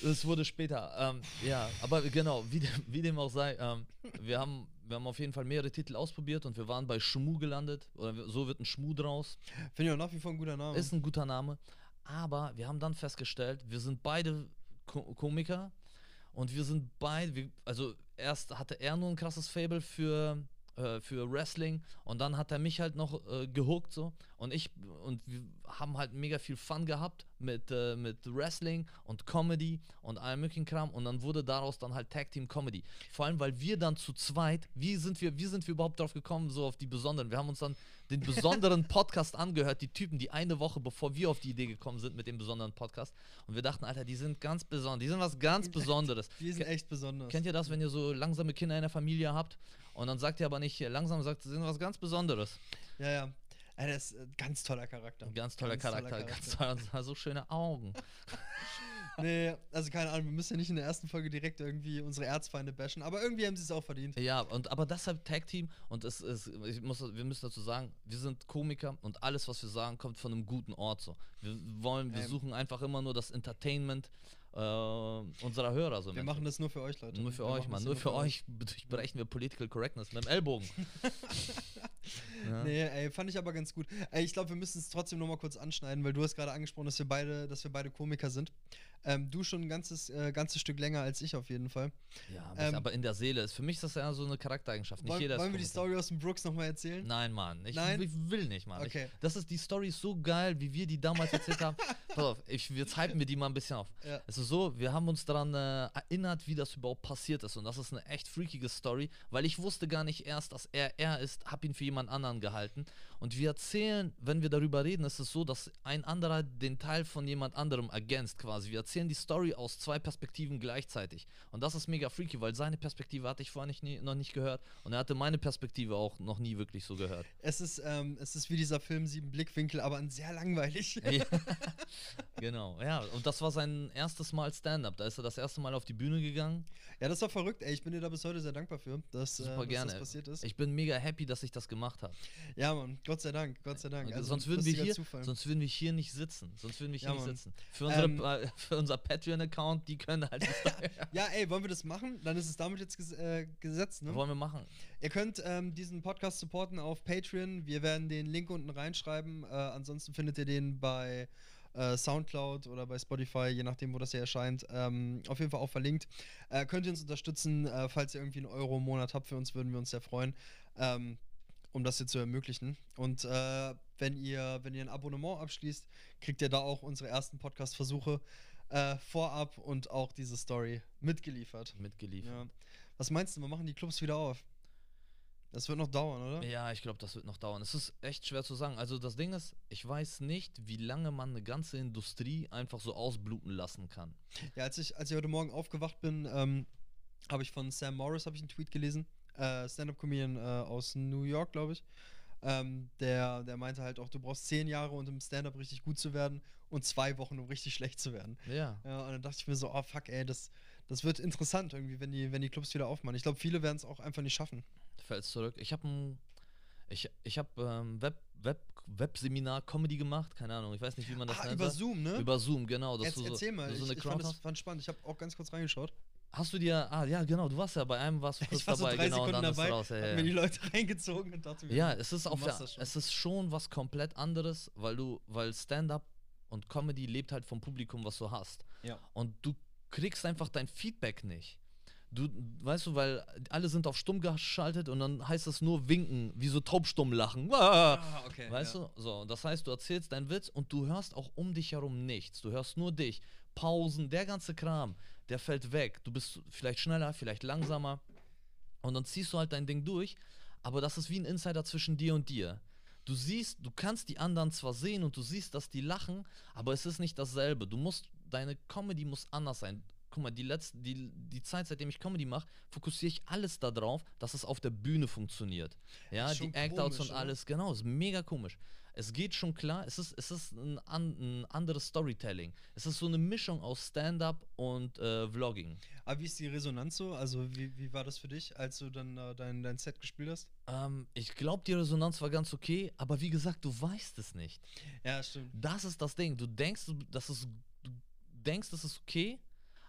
Es wurde später. Ähm, ja, aber genau, wie dem, wie dem auch sei, ähm, wir, haben, wir haben auf jeden Fall mehrere Titel ausprobiert und wir waren bei Schmu gelandet. Oder so wird ein Schmu draus. Finde ich auch nach wie vor ein guter Name. Ist ein guter Name. Aber wir haben dann festgestellt, wir sind beide Ko Komiker und wir sind beide, also erst hatte er nur ein krasses Fable für, äh, für Wrestling und dann hat er mich halt noch äh, gehuckt so und ich und wir haben halt mega viel Fun gehabt mit, äh, mit Wrestling und Comedy und allem möglichen Kram und dann wurde daraus dann halt Tag Team Comedy. Vor allem, weil wir dann zu zweit, wie sind wir, wie sind wir überhaupt drauf gekommen, so auf die besonderen? Wir haben uns dann den besonderen Podcast angehört, die Typen, die eine Woche bevor wir auf die Idee gekommen sind mit dem besonderen Podcast. Und wir dachten, Alter, die sind ganz besonders, die sind was ganz Besonderes. die sind echt besonders. Kennt ihr das, wenn ihr so langsame Kinder in der Familie habt und dann sagt ihr aber nicht langsam, sagt, sie sind was ganz Besonderes. Ja, ja. Das ist ein ganz toller Charakter. Ein ganz toller Charakter, ganz toll, und hat so schöne Augen. Nee, also keine Ahnung, wir müssen ja nicht in der ersten Folge direkt irgendwie unsere Erzfeinde bashen, aber irgendwie haben sie es auch verdient. Ja, und aber deshalb Tag Team und es ist, ich muss, wir müssen dazu sagen, wir sind Komiker und alles, was wir sagen, kommt von einem guten Ort so. Wir wollen, wir Ähm. suchen einfach immer nur das Entertainment äh, unserer Hörer so. Wir machen das nur für euch, Leute. Nur für Wir euch, Mann. Nur für euch durchbrechen wir Political Correctness mit dem Ellbogen. ja. Nee, ey, fand ich aber ganz gut. Ey, ich glaube, wir müssen es trotzdem noch mal kurz anschneiden, weil du hast gerade angesprochen, dass wir beide, dass wir beide Komiker sind. Ähm, du schon ein ganzes, äh, ganzes Stück länger als ich auf jeden Fall. Ja, aber, Ähm, aber in der Seele ist. Für mich ist das ja so eine Charaktereigenschaft. Nicht Wollen, jeder wollen wir die. Story aus dem Brooks noch mal erzählen? Nein, Mann. Ich, Nein? ich will nicht, Mann. Okay. Ich, das ist die Story ist so geil, wie wir die damals erzählt haben. Pass auf, ich, jetzt hypen wir die mal ein bisschen auf. Ja. Es ist so, wir haben uns daran äh, erinnert, wie das überhaupt passiert ist. Und das ist eine echt freakige Story, weil ich wusste gar nicht erst, dass er er ist, hab ihn für jemand anderen gehalten. Und wir erzählen, wenn wir darüber reden, ist es so, dass ein anderer den Teil von jemand anderem ergänzt quasi. Wir erzählen die Story aus zwei Perspektiven gleichzeitig. Und das ist mega freaky, weil seine Perspektive hatte ich vorher nicht, nie, noch nicht gehört. Und er hatte meine Perspektive auch noch nie wirklich so gehört. Es ist, ähm, es ist wie dieser Film Sieben Blickwinkel, aber ein sehr langweilig. Ja. genau, ja. Und das war sein erstes Mal Stand-up. Da ist er das erste Mal auf die Bühne gegangen. Ja, das war verrückt, ey. Ich bin dir da bis heute sehr dankbar für, dass, äh, dass das passiert ist. Ich bin mega happy, dass ich das gemacht habe. ja, Mann, Gott sei Dank, Gott sei Dank. Also, sonst, würden wir hier, Zufall. sonst würden wir hier nicht sitzen. Sonst würden wir hier Ja, nicht Mann. sitzen. Für, unsere, Ähm, äh, für unser Patreon-Account, die können halt. ja, ey, wollen wir das machen? Dann ist es damit jetzt ges äh, gesetzt, ne? Wollen wir machen. Ihr könnt ähm, diesen Podcast supporten auf Patreon. Wir werden den Link unten reinschreiben. Äh, ansonsten findet ihr den bei äh, Soundcloud oder bei Spotify, je nachdem, wo das hier erscheint. Ähm, auf jeden Fall auch verlinkt. Äh, könnt ihr uns unterstützen, äh, falls ihr irgendwie einen Euro im Monat habt. Für uns würden wir uns sehr freuen, ähm, um das hier zu ermöglichen. Und äh, wenn, ihr, wenn ihr ein Abonnement abschließt, kriegt ihr da auch unsere ersten Podcast-Versuche äh, vorab und auch diese Story mitgeliefert. Mitgeliefert. Ja. Was meinst du, wir machen die Clubs wieder auf? Das wird noch dauern, oder? Ja, ich glaube, das wird noch dauern. Es ist echt schwer zu sagen. Also das Ding ist, ich weiß nicht, wie lange man eine ganze Industrie einfach so ausbluten lassen kann. Ja, als ich, als ich heute Morgen aufgewacht bin, ähm, habe ich von Sam Morris ich einen Tweet gelesen, äh, Stand-up-Comedian äh, aus New York, glaube ich. Ähm, der, der meinte halt auch, du brauchst zehn Jahre, um im Stand-up richtig gut zu werden und zwei Wochen, um richtig schlecht zu werden. Ja. ja und dann dachte ich mir so, oh fuck, ey, das, das wird interessant irgendwie, wenn die, wenn die Clubs wieder aufmachen. Ich glaube, viele werden es auch einfach nicht schaffen. Fällst zurück. Ich habe ein ich, ich habe ähm, Web, Web, Webseminar Comedy gemacht, keine Ahnung, ich weiß nicht, wie man das ah, nennt. Über Zoom, ne? Über Zoom, genau. Dass Jetzt, erzähl mal, so, so ich, ich fand das fand spannend. Ich habe auch ganz kurz reingeschaut. Hast du dir, ah ja, genau, du warst ja bei einem, warst du kurz ich war dabei, so drei genau, Sekunden und dann dabei, raus, ja, ja. mir die Leute reingezogen und dachte mir, ja, es ist auf der, es ist schon was komplett anderes, weil du, weil Stand-up und Comedy lebt halt vom Publikum, was du hast. Ja. Und du kriegst einfach dein Feedback nicht. Du, weißt du, weil alle sind auf stumm geschaltet und dann heißt es nur winken, wie so taubstumm lachen. Ah, okay, weißt ja. du? So, das heißt, du erzählst deinen Witz und du hörst auch um dich herum nichts. Du hörst nur dich. Pausen, der ganze Kram, der fällt weg. Du bist vielleicht schneller, vielleicht langsamer. Und dann ziehst du halt dein Ding durch. Aber das ist wie ein Insider zwischen dir und dir. Du siehst, du kannst die anderen zwar sehen und du siehst, dass die lachen, aber es ist nicht dasselbe. Du musst, deine Comedy muss anders sein guck mal, die, letzte, die, die Zeit, seitdem ich Comedy mache, fokussiere ich alles darauf, dass es auf der Bühne funktioniert. Ja, die Act-Outs und alles, genau, ist mega komisch. Es geht schon klar, es ist, es ist ein, ein anderes Storytelling. Es ist so eine Mischung aus Stand-up und äh, Vlogging. Aber wie ist die Resonanz so? Also, wie, wie war das für dich, als du dann äh, dein, dein Set gespielt hast? Ähm, ich glaube, die Resonanz war ganz okay, aber wie gesagt, du weißt es nicht. Ja, stimmt. Das ist das Ding. Du denkst, dass es, du denkst, das ist okay,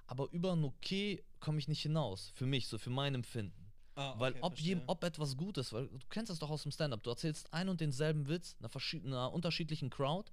aber über ein Okay komme ich nicht hinaus. Für mich, so für mein Empfinden. Ah, okay, weil ob, je, ob etwas gut ist, weil du kennst das doch aus dem Stand-up, du erzählst ein und denselben Witz einer, einer unterschiedlichen Crowd.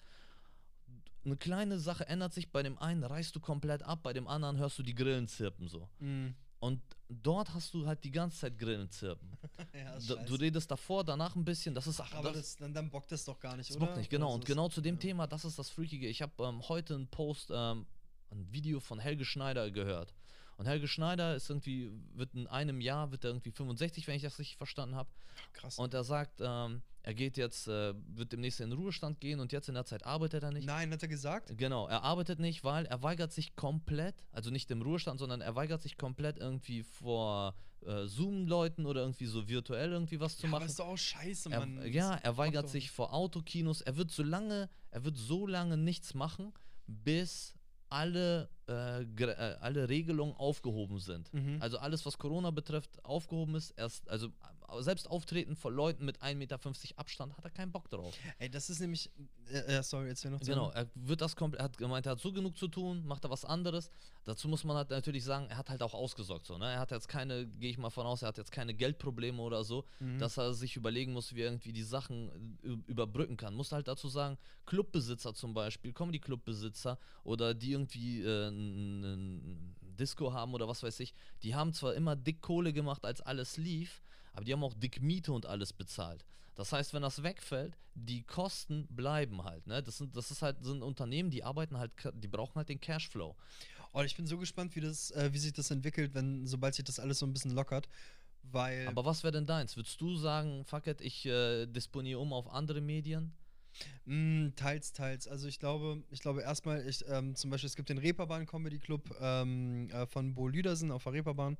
Eine kleine Sache ändert sich, bei dem einen reißt du komplett ab, bei dem anderen hörst du die Grillen zirpen so. Mm. Und dort hast du halt die ganze Zeit Grillen zirpen. ja, du, du redest davor, danach ein bisschen, das ist Ach, aber das, dann, dann bockt das doch gar nicht, das oder? Bockt nicht, genau. Also und genau zu dem ja. Thema, das ist das Freakige. Ich habe ähm, heute einen Post ähm, ein Video von Helge Schneider gehört. Und Helge Schneider ist irgendwie, wird in einem Jahr, wird er irgendwie 65, wenn ich das richtig verstanden habe. Krass. Und er sagt, ähm, er geht jetzt, äh, wird demnächst in den Ruhestand gehen und jetzt in der Zeit arbeitet er nicht. Nein, hat er gesagt? Genau, er arbeitet nicht, weil er weigert sich komplett, also nicht im Ruhestand, sondern er weigert sich komplett irgendwie vor äh, Zoom-Leuten oder irgendwie so virtuell irgendwie was zu ja, machen. Aber ist doch auch scheiße, Mann. Er, ja, er weigert sich vor Autokinos. Er wird so lange, er wird so lange nichts machen, bis alle, äh, äh, alle Regelungen aufgehoben sind. Mhm. Also alles, was Corona betrifft, aufgehoben ist. Erst, also äh, selbst Auftreten vor Leuten mit 1,50 Meter Abstand hat er keinen Bock drauf. Ey, das ist nämlich. Äh, äh sorry, jetzt wir noch Genau, er wird das komplett, er hat gemeint, er hat so genug zu tun, macht er was anderes. Dazu muss man halt natürlich sagen, er hat halt auch ausgesorgt. So, ne? Er hat jetzt keine, gehe ich mal von aus, er hat jetzt keine Geldprobleme oder so, mhm. dass er sich überlegen muss, wie er irgendwie die Sachen überbrücken kann. Muss halt dazu sagen, Clubbesitzer zum Beispiel, Comedy-Clubbesitzer oder die irgendwie äh, ein Disco haben oder was weiß ich, die haben zwar immer dick Kohle gemacht, als alles lief, aber die haben auch dick Miete und alles bezahlt. Das heißt, wenn das wegfällt, die Kosten bleiben halt. Ne? Das, sind, das ist halt, sind Unternehmen, die arbeiten halt, die brauchen halt den Cashflow. Oh, ich bin so gespannt, wie, das, äh, wie sich das entwickelt, wenn, sobald sich das alles so ein bisschen lockert. Weil Aber was wäre denn deins? Würdest du sagen, fuck it, ich äh, disponiere um auf andere Medien? Mm, teils, teils. Also ich glaube, ich glaube erstmal, ich, ähm, zum Beispiel, es gibt den Reeperbahn Comedy Club ähm, äh, von Bo Lüdersen auf der Reeperbahn.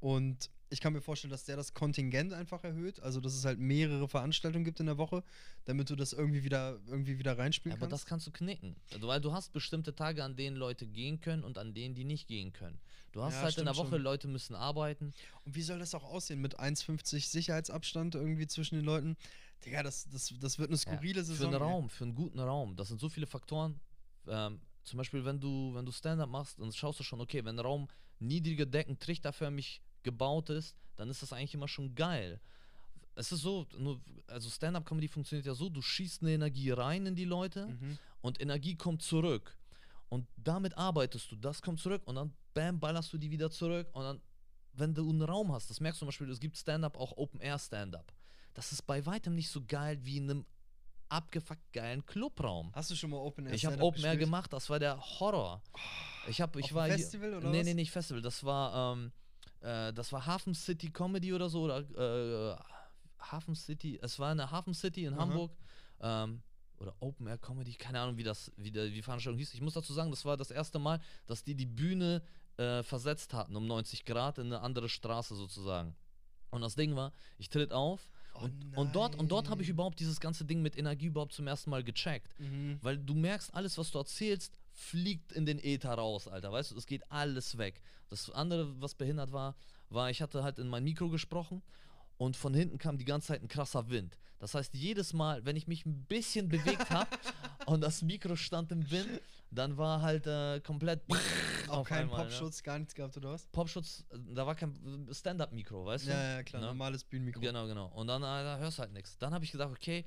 Und ich kann mir vorstellen, dass der das Kontingent einfach erhöht, also dass es halt mehrere Veranstaltungen gibt in der Woche, damit du das irgendwie wieder irgendwie wieder reinspielen ja, kannst. Aber das kannst du knicken, also, weil du hast bestimmte Tage, an denen Leute gehen können und an denen die nicht gehen können. Du hast ja, halt in der Woche schon. Leute müssen arbeiten. Und wie soll das auch aussehen mit 1,50 Sicherheitsabstand irgendwie zwischen den Leuten? Digga, das, das, das wird eine skurrile ja, Saison. Für einen Raum, für einen guten Raum. Das sind so viele Faktoren. Ähm, zum Beispiel, wenn du, wenn du Stand-up machst, dann schaust du schon, okay, wenn der Raum niedrige Decken, trichterförmig gebaut ist, dann ist das eigentlich immer schon geil. Es ist so, nur, also Stand-up-Comedy funktioniert ja so, du schießt eine Energie rein in die Leute mhm. und Energie kommt zurück. Und damit arbeitest du, das kommt zurück und dann bam, ballerst du die wieder zurück und dann, wenn du einen Raum hast, das merkst du zum Beispiel, es gibt Stand-up, auch Open-Air-Stand-up. Das ist bei weitem nicht so geil wie in einem abgefuckt geilen Clubraum. Hast du schon mal Open Air Ich habe Open Air gemacht, das war der Horror. Ich habe, ich war Festival hier, oder Nee, was? nee, nicht Festival, das war ähm, äh, das war Hafen City Comedy oder so oder äh, Hafen City, es war in der Hafen City in Aha. Hamburg. Ähm, oder Open Air Comedy, keine Ahnung, wie das, wie der, wie die Veranstaltung hieß. Ich muss dazu sagen, das war das erste Mal, dass die die Bühne äh, versetzt hatten um 90 Grad in eine andere Straße sozusagen. Und das Ding war, ich tritt auf Oh und, und dort und dort habe ich überhaupt dieses ganze Ding mit Energie überhaupt zum ersten Mal gecheckt. Mhm. Weil du merkst, alles, was du erzählst, fliegt in den Äther raus, Alter. Weißt du, es geht alles weg. Das andere, was behindert war, war, ich hatte halt in mein Mikro gesprochen und von hinten kam die ganze Zeit ein krasser Wind. Das heißt, jedes Mal, wenn ich mich ein bisschen bewegt habe und das Mikro stand im Wind, dann war halt äh, komplett Auch keinen einmal, ne? Popschutz, gar nichts gehabt, oder was? Popschutz, äh, da war kein Stand-Up-Mikro, weißt du? Ja, ja, klar, Ne? normales Bühnenmikro. Genau, genau. Und dann äh, da hörst du halt nichts. Dann habe ich gesagt, okay,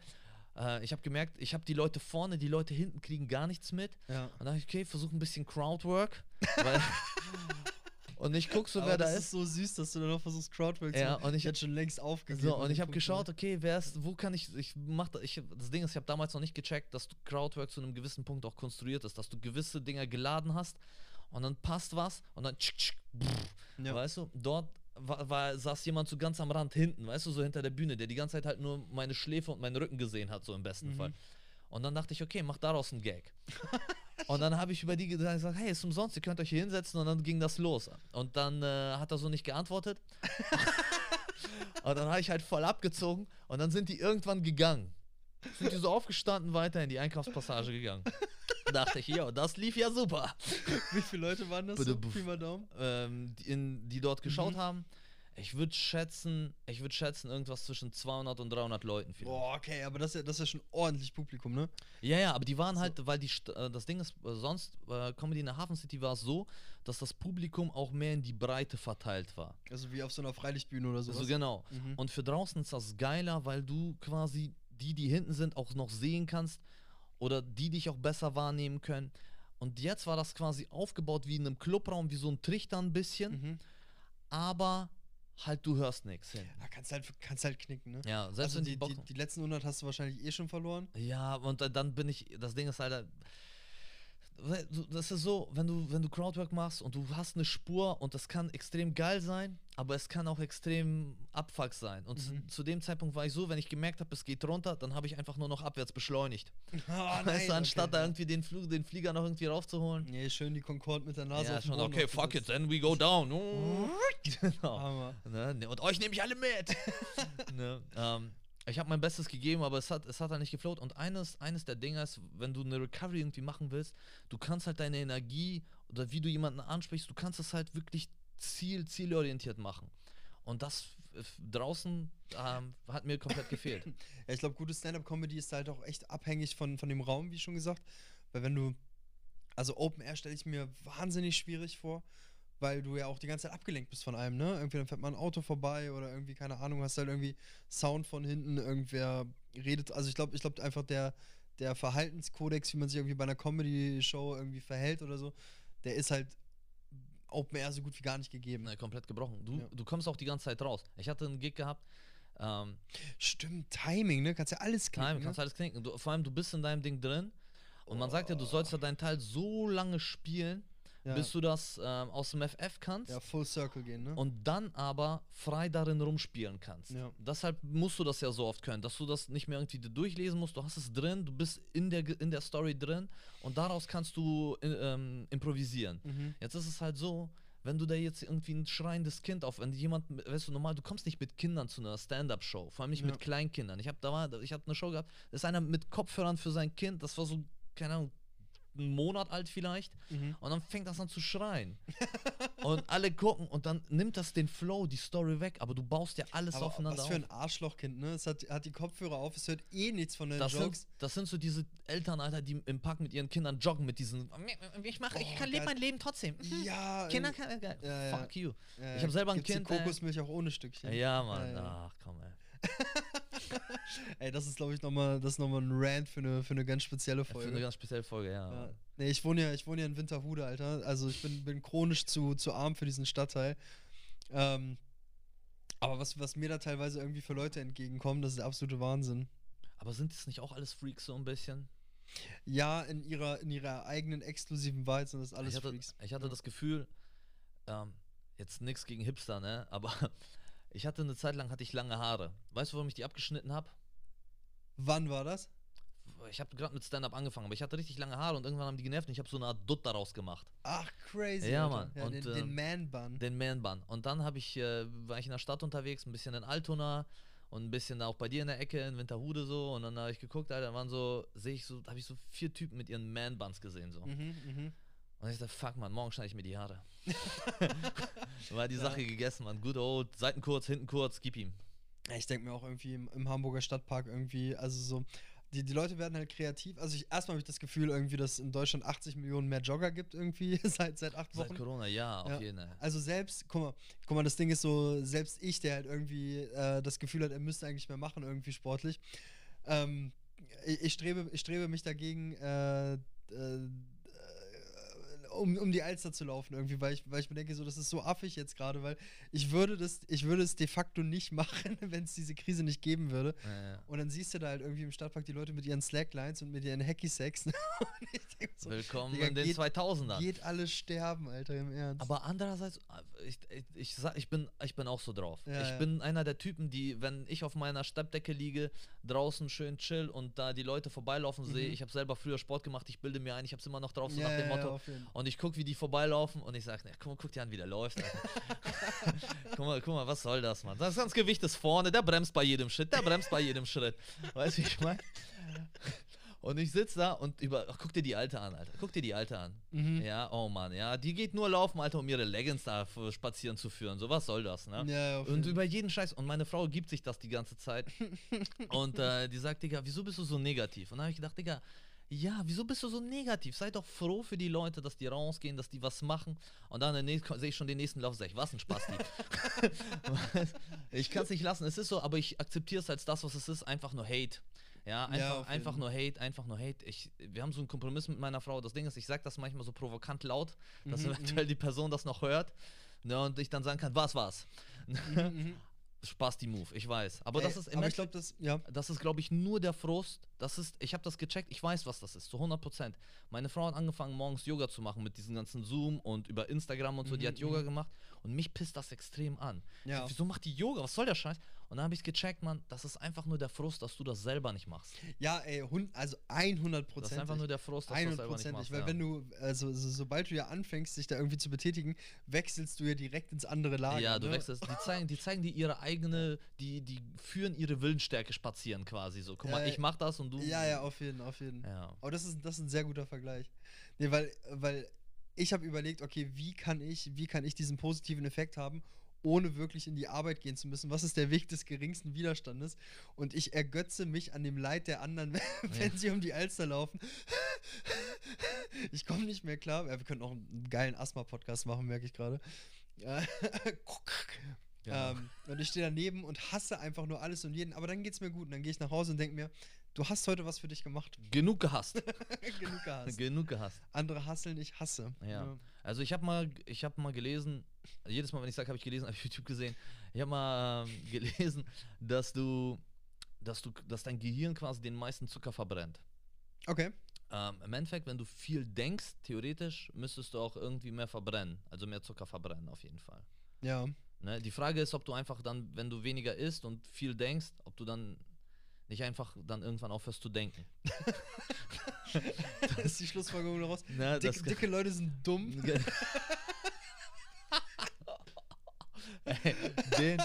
äh, ich habe gemerkt, ich habe die Leute vorne, die Leute hinten kriegen gar nichts mit. Ja. Und dann dachte ich, okay, versuch ein bisschen Crowdwork. Weil und ich guck so, Aber wer da das ist. ist so süß, dass du da noch versuchst, Crowdwork Ja, zu und ich- hätte schon längst aufgegeben. So, und ich habe geschaut, okay, wer ist, wo kann ich, ich mach, ich, das Ding ist, ich habe damals noch nicht gecheckt, dass du Crowdwork zu einem gewissen Punkt auch konstruiert ist, dass du gewisse Dinger geladen hast und dann passt was und dann tschik, tschik, brrr, Ja. weißt du, dort war, war, saß jemand so ganz am Rand hinten, weißt du, so hinter der Bühne, der die ganze Zeit halt nur meine Schläfe und meinen Rücken gesehen hat, so im besten Mhm. Fall. Und dann dachte ich, okay, mach daraus einen Gag. und dann habe ich über die gesagt, hey, ist umsonst, ihr könnt euch hier hinsetzen und dann ging das los. Und dann äh, hat er so nicht geantwortet. und dann habe ich halt voll abgezogen und dann sind die irgendwann gegangen. Sind die so aufgestanden, weiter in die Einkaufspassage gegangen. Dachte ich, ja, das lief ja super. Wie viele Leute waren das? So? buff. Pi mal Daumen. Ähm, die, in, die dort geschaut Mhm. haben. Ich würde schätzen, ich würde schätzen, irgendwas zwischen 200 und 300 Leuten vielleicht. Boah, okay, aber das ist ja, das ist ja schon ordentlich Publikum, ne? Ja, ja, aber die waren halt, weil die äh, das Ding ist, äh, sonst äh, Comedy in der Hafen City war es so, dass das Publikum auch mehr in die Breite verteilt war. Also wie auf so einer Freilichtbühne oder. So genau. Mhm. Und für draußen ist das geiler, weil du quasi die, die hinten sind, auch noch sehen kannst oder die dich auch besser wahrnehmen können. Und jetzt war das quasi aufgebaut wie in einem Clubraum, wie so ein Trichter ein bisschen, Mhm. aber halt du hörst nichts. Ja, kannst halt, kannst halt knicken, ne? Ja, selbst Also wenn die, die, die, letzten 100 hast du wahrscheinlich eh schon verloren. Ja, und dann- bin ich, das Ding ist halt, das ist so, wenn du, wenn du Crowdwork machst und du hast eine Spur und das kann extrem geil sein, aber es kann auch extrem Abfuck sein. Und zu, Mhm. zu dem Zeitpunkt war ich so, wenn ich gemerkt habe, es geht runter, dann habe ich einfach nur noch abwärts beschleunigt. Ah, weißt du, anstatt okay. da irgendwie den, Flug, den Flieger noch irgendwie raufzuholen. Nee, schön die Concorde mit der Nase ja, schon, okay, fuck it, then we go down. genau. Ne? ne, Und euch nehme ich alle mit. ne? ähm, ich habe mein Bestes gegeben, aber es hat, es hat halt nicht gefloat. Und eines, eines der Dinge ist, wenn du eine Recovery irgendwie machen willst, du kannst halt deine Energie oder wie du jemanden ansprichst, du kannst es halt wirklich ziel, zielorientiert machen. Und das draußen ähm, hat mir komplett gefehlt. Ja, ich glaube, gute Stand-Up-Comedy ist halt auch echt abhängig von, von dem Raum, wie schon gesagt. Weil wenn du, also Open Air stelle ich mir wahnsinnig schwierig vor, weil du ja auch die ganze Zeit abgelenkt bist von einem, ne? Irgendwie dann fährt mal ein Auto vorbei oder irgendwie, keine Ahnung, hast halt irgendwie Sound von hinten, irgendwer redet. Also ich glaube, ich glaube einfach der, der Verhaltenskodex, wie man sich irgendwie bei einer Comedy-Show irgendwie verhält oder so, der ist halt Open Air so gut wie gar nicht gegeben. ne, komplett gebrochen. Du, Ja. du kommst auch die ganze Zeit raus. Ich hatte einen Gig gehabt, ähm, Stimmt, Timing, ne? Kannst ja alles knicken, kannst ne? alles knicken. Du, vor allem, du bist in deinem Ding drin. Und man sagt ja, du sollst ja deinen Teil so lange spielen, Ja. bis du das ähm, aus dem FF kannst. ja, Full Circle gehen, ne? Und dann aber frei darin rumspielen kannst. Ja. Deshalb musst du das ja so oft können, dass du das nicht mehr irgendwie durchlesen musst. Du hast es drin, du bist in der, in der Story drin und daraus kannst du äh, ähm, improvisieren. Mhm. Jetzt ist es halt so, wenn du da jetzt irgendwie ein schreiendes Kind auf, wenn jemand, weißt du, normal, du kommst nicht mit Kindern zu einer Stand-Up-Show, vor allem nicht Ja. mit Kleinkindern. Ich habe da war, ich habe eine Show gehabt, da ist einer mit Kopfhörern für sein Kind, das war so, keine Ahnung, einen Monat alt vielleicht, Mhm. und dann fängt das an zu schreien. und alle gucken und dann nimmt das den Flow, die Story weg, aber du baust ja alles Aber aufeinander was für auf. ein Arschlochkind, ne? Es hat, hat die Kopfhörer auf, es hört eh nichts von den Das Jokes. sind, das sind so diese Eltern, Alter, die im Park mit ihren Kindern joggen mit diesen. Ich mache, ich kann lebe mein Leben trotzdem. Ja, Kinder äh, kann, äh, geil. ja, ja. Fuck you. äh, ich hab selber ein Kind, Die äh, Kokosmilch auch ohne Stückchen. Ja, Mann. Ja, ja. Ach komm, ey. Ey, das ist, glaube ich, nochmal noch mal ein Rant für eine, für eine ganz spezielle Für Folge. eine ganz spezielle Folge, ja. ja. Nee, ich wohne ja, ich wohne ja in Winterhude, Alter. Also ich bin, bin chronisch zu, zu arm für diesen Stadtteil. Ähm, aber was, was mir da teilweise irgendwie für Leute entgegenkommen, das ist der absolute Wahnsinn. Aber sind das nicht auch alles Freaks so ein bisschen? Ja, in ihrer, in ihrer eigenen exklusiven Wahrheit sind das alles ich hatte, Freaks. Ich hatte Ja. das Gefühl, ähm, jetzt nichts gegen Hipster, ne? Aber Ich hatte eine Zeit lang hatte ich lange Haare. Weißt du, warum ich die abgeschnitten habe? Wann war das? Ich habe gerade mit Stand-up angefangen, aber ich hatte richtig lange Haare und irgendwann haben die genervt und ich habe so eine Art Dutt daraus gemacht. Ach, crazy. Ja. Mann. Ja, Und, den, ähm, den Man-Bun. Den Man-Bun. Und dann habe ich, äh, war ich in der Stadt unterwegs, ein bisschen in Altona und ein bisschen auch bei dir in der Ecke in Winterhude so. Und dann habe ich geguckt, Alter, da waren so, sehe ich so, habe ich so vier Typen mit ihren Man-Buns gesehen so. Mhm, mhm. Und ich dachte, fuck man, morgen schneide ich mir die Haare. War die Ja. Sache gegessen, man. Good old, Seiten kurz, hinten kurz, gib ihm. Ja, Ich denke mir auch irgendwie im, im Hamburger Stadtpark irgendwie, also so, die, die Leute werden halt kreativ. Also ich erstmal habe ich das Gefühl irgendwie, dass es in Deutschland 80 Millionen mehr Jogger gibt irgendwie seit, seit acht Seit Wochen. Corona, ja, auf Ja. jeden Fall. Also selbst, guck mal, guck mal, das Ding ist so, selbst ich, der halt irgendwie äh, das Gefühl hat, er müsste eigentlich mehr machen, irgendwie sportlich. Ähm, ich, ich, strebe, ich strebe mich dagegen, äh, äh, um, um die Alster zu laufen irgendwie, weil ich, weil ich mir denke, so, das ist so affig jetzt gerade, weil ich würde das, ich würde es de facto nicht machen, wenn es diese Krise nicht geben würde. Ja, ja. Und dann siehst du da halt irgendwie im Stadtpark die Leute mit ihren Slacklines und mit ihren Hacky-Sacks. ich denk so, Willkommen Digga, in den geht- 2000ern. geht alles sterben, Alter, im Ernst. Aber andererseits, äh, ich, ich, ich, sag, ich, bin, ich bin auch so drauf. Ja, ich bin einer der Typen, die, wenn ich auf meiner Steppdecke liege, draußen schön chill und da die Leute vorbeilaufen sehe, Mhm. ich habe selber früher Sport gemacht, ich bilde mir ein, ich habe es immer noch drauf, so nach dem Motto. Und ich gucke, wie die vorbeilaufen und ich sage, guck, mal, guck dir an, wie der läuft. Guck, mal, guck mal, was soll das, Mann? Das ganze Gewicht ist vorne, der bremst bei jedem Schritt, der bremst bei jedem Schritt. Weißt du, wie ich meine? Und ich sitze da und über, ach, guck dir die Alte an, Alter. Guck dir die Alte an. Mhm. Ja, oh Mann, ja. Die geht nur laufen, Alter, um ihre Leggings da spazieren zu führen. So, was soll das, ne? Ja, Und über jeden Scheiß. Und meine Frau gibt sich das die ganze Zeit. und äh, die sagt, Digga, wieso bist du so negativ? Und dann habe ich gedacht, Digga, ja, wieso bist du so negativ? Sei doch froh für die Leute, dass die rausgehen, dass die was machen. Und dann sehe ich schon den nächsten Lauf, sag ich, was ein Spasti. ich kann es nicht lassen. Es ist so, aber ich akzeptiere es als das, was es ist, einfach nur Hate. Ja, einfach, auf einfach nur Hate, einfach nur Hate. Ich, wir haben so einen Kompromiss mit meiner Frau. Das Ding ist, ich sage das manchmal so provokant laut, dass Mhm, eventuell die Person das noch hört. Ne, und ich dann sagen kann, was war's? Mhm, Spaß die Move, ich weiß. Aber das Ey, ist im aber ich glaube, das, ja. das ist, glaube ich, nur der Frust. Das ist, ich habe das gecheckt, ich weiß, was das ist, zu 100 Prozent. Meine Frau hat angefangen, morgens Yoga zu machen mit diesem ganzen Zoom und über Instagram und so. Die Mhm, hat Yoga gemacht und mich pisst das extrem an. Ja. Wieso macht die Yoga? Was soll der Scheiß? Und dann habe ich gecheckt, Mann, das ist einfach nur der Frust, dass du das selber nicht machst. Ja, ey, also 100 Das Prozent. ist einfach nur der Frust, dass du das selber nicht 100%, machst. weil ja. wenn du, also so, sobald du ja anfängst, dich da irgendwie zu betätigen, wechselst du ja direkt ins andere Lager. Ja, du ne? wechselst. Die zeigen, die zeigen dir ihre eigene, die, die führen ihre Willensstärke spazieren quasi so. Guck Ja, mal, ich mach das und du. Ja, ja, auf jeden, auf jeden. Ja. Aber das ist, das ist ein sehr guter Vergleich. Nee, weil, weil ich habe überlegt, okay, wie kann ich, wie kann ich diesen positiven Effekt haben, ohne wirklich in die Arbeit gehen zu müssen? Was ist der Weg des geringsten Widerstandes? Und ich ergötze mich an dem Leid der anderen, wenn sie um die Alster laufen. Ich komme nicht mehr klar. Ja, wir könnten auch einen geilen Asthma-Podcast machen, merke ich gerade. Ja. Ähm, und ich stehe daneben und hasse einfach nur alles und jeden. Aber dann geht's mir gut. Und dann gehe ich nach Hause und denke mir, du hast heute was für dich gemacht. Genug gehasst. Genug gehasst. Genug gehasst. Andere hasseln, ich hasse. Ja. Also ich habe mal, ich habe mal gelesen, jedes Mal, wenn ich sage, habe ich gelesen, habe ich YouTube gesehen. Ich habe mal ähm, gelesen, dass du, dass du, dass dein Gehirn quasi den meisten Zucker verbrennt. Okay. Ähm, Im Endeffekt, wenn du viel denkst, theoretisch müsstest du auch irgendwie mehr verbrennen, also mehr Zucker verbrennen auf jeden Fall. Ja. Ne? Die Frage ist, ob du einfach dann, wenn du weniger isst und viel denkst, ob du dann nicht einfach dann irgendwann aufhörst zu denken. das ist die Schlussfolgerung daraus. Ne, Dick, dicke Leute sind dumm. Ey, Den,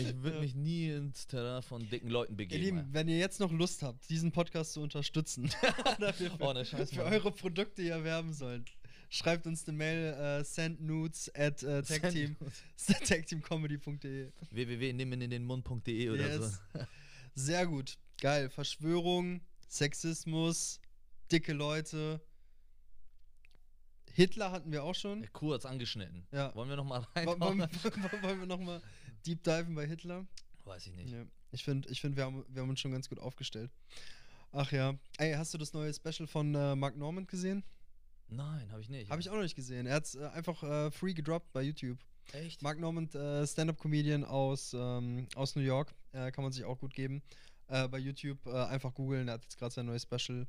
ich würde Ja. mich nie ins Terrain von dicken Leuten Ihr begeben. Lieben, wenn ihr jetzt noch Lust habt, diesen Podcast zu unterstützen wir für, Ohne Scheiß, für eure Produkte hier werben sollen, schreibt uns eine Mail äh, sendnudes at äh, tagteam, tagteamcomedy.de. www.nimmenindenmund.de oder Yes. so. Sehr gut. Geil. Verschwörung, Sexismus, dicke Leute. Hitler hatten wir auch schon. Kurz angeschnitten. Ja. Wollen wir nochmal rein? Wollen, wollen wir nochmal deep diven bei Hitler? Weiß ich nicht. Ja. Ich finde, ich find, wir, haben, wir haben uns schon ganz gut aufgestellt. Ach ja. Ey, hast du das neue Special von äh, Mark Normand gesehen? Nein, habe ich nicht. Habe ich auch noch nicht gesehen. Er hat es äh, einfach äh, free gedroppt bei YouTube. Echt? Mark Normand, äh, Stand-Up-Comedian aus, ähm, aus New York. Äh, kann man sich auch gut geben. Äh, bei YouTube äh, einfach googeln. Er hat jetzt gerade sein neues Special.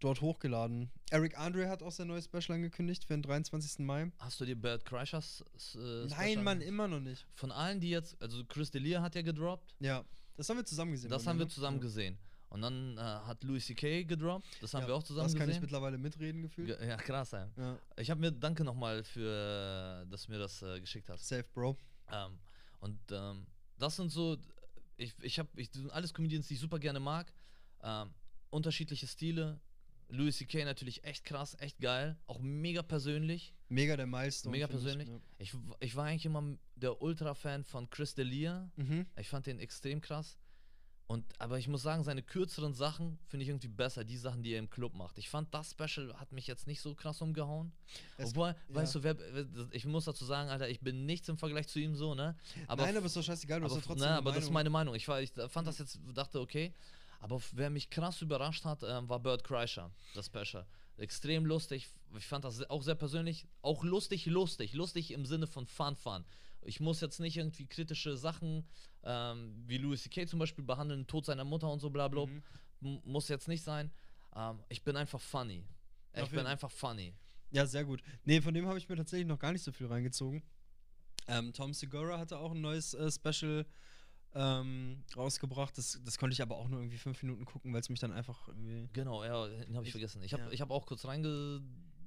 dort hochgeladen. Eric Andre hat auch sein neues Special angekündigt für den 23. Mai. Hast du dir Bert Kreishers äh, Nein, Special Mann, ange- immer noch nicht. Von allen, die jetzt, also Chris Delia hat ja gedroppt. Ja, das haben wir zusammen gesehen. Das haben wir ne? zusammen ja. gesehen. Und dann äh, hat Louis C.K. gedroppt. Das haben Ja, wir auch zusammen Das kann ich gesehen. mittlerweile mitreden gefühlt. Ge- ja, krass, ja. Ja, Ich habe mir, danke nochmal für, äh, dass du mir das äh, geschickt hast. safe, Bro. Ähm, und ähm, das sind so, ich, ich habe, ich, das sind alles Comedians, die ich super gerne mag. Ähm, unterschiedliche Stile. Louis C.K. natürlich echt krass, echt geil. Auch mega persönlich. Mega der Milestone. Mega persönlich. Ich, Ich, w- ich war eigentlich immer der Ultra-Fan von Chris D'Elia. ja. mhm. Ich fand den extrem krass. Und, aber ich muss sagen, seine kürzeren Sachen finde ich irgendwie besser, die Sachen, die er im Club macht. Ich fand das Special hat mich jetzt nicht so krass umgehauen. Es- Obwohl, ja. weißt du, wer, ich muss dazu sagen, Alter, ich bin nichts im Vergleich zu ihm so, ne? Aber Nein, aber ist doch scheißegal, du aber, hast ja trotzdem. ne, aber das ist Meinung. meine Meinung. Ich, war, ich fand das jetzt, dachte, okay. Aber wer mich krass überrascht hat, ähm, war Bert Kreischer, das Special. Extrem lustig. Ich fand das auch sehr persönlich. Auch lustig, lustig. Lustig im Sinne von Fun, Fun. Ich muss jetzt nicht irgendwie kritische Sachen ähm, wie Louis C.K. zum Beispiel behandeln, Tod seiner Mutter und so bla bla. Mhm. Muss jetzt nicht sein. Ähm, ich bin einfach funny. Ich Auf bin jeden- einfach funny. Ja, sehr gut. Nee, von dem habe ich mir tatsächlich noch gar nicht so viel reingezogen. Ähm, Tom Segura hatte auch ein neues äh, Special ähm, rausgebracht. Das, das konnte ich aber auch nur irgendwie fünf Minuten gucken, weil es mich dann einfach irgendwie. Genau, ja, den habe ich Ich- vergessen. Ich habe ja. ich hab auch kurz reinge.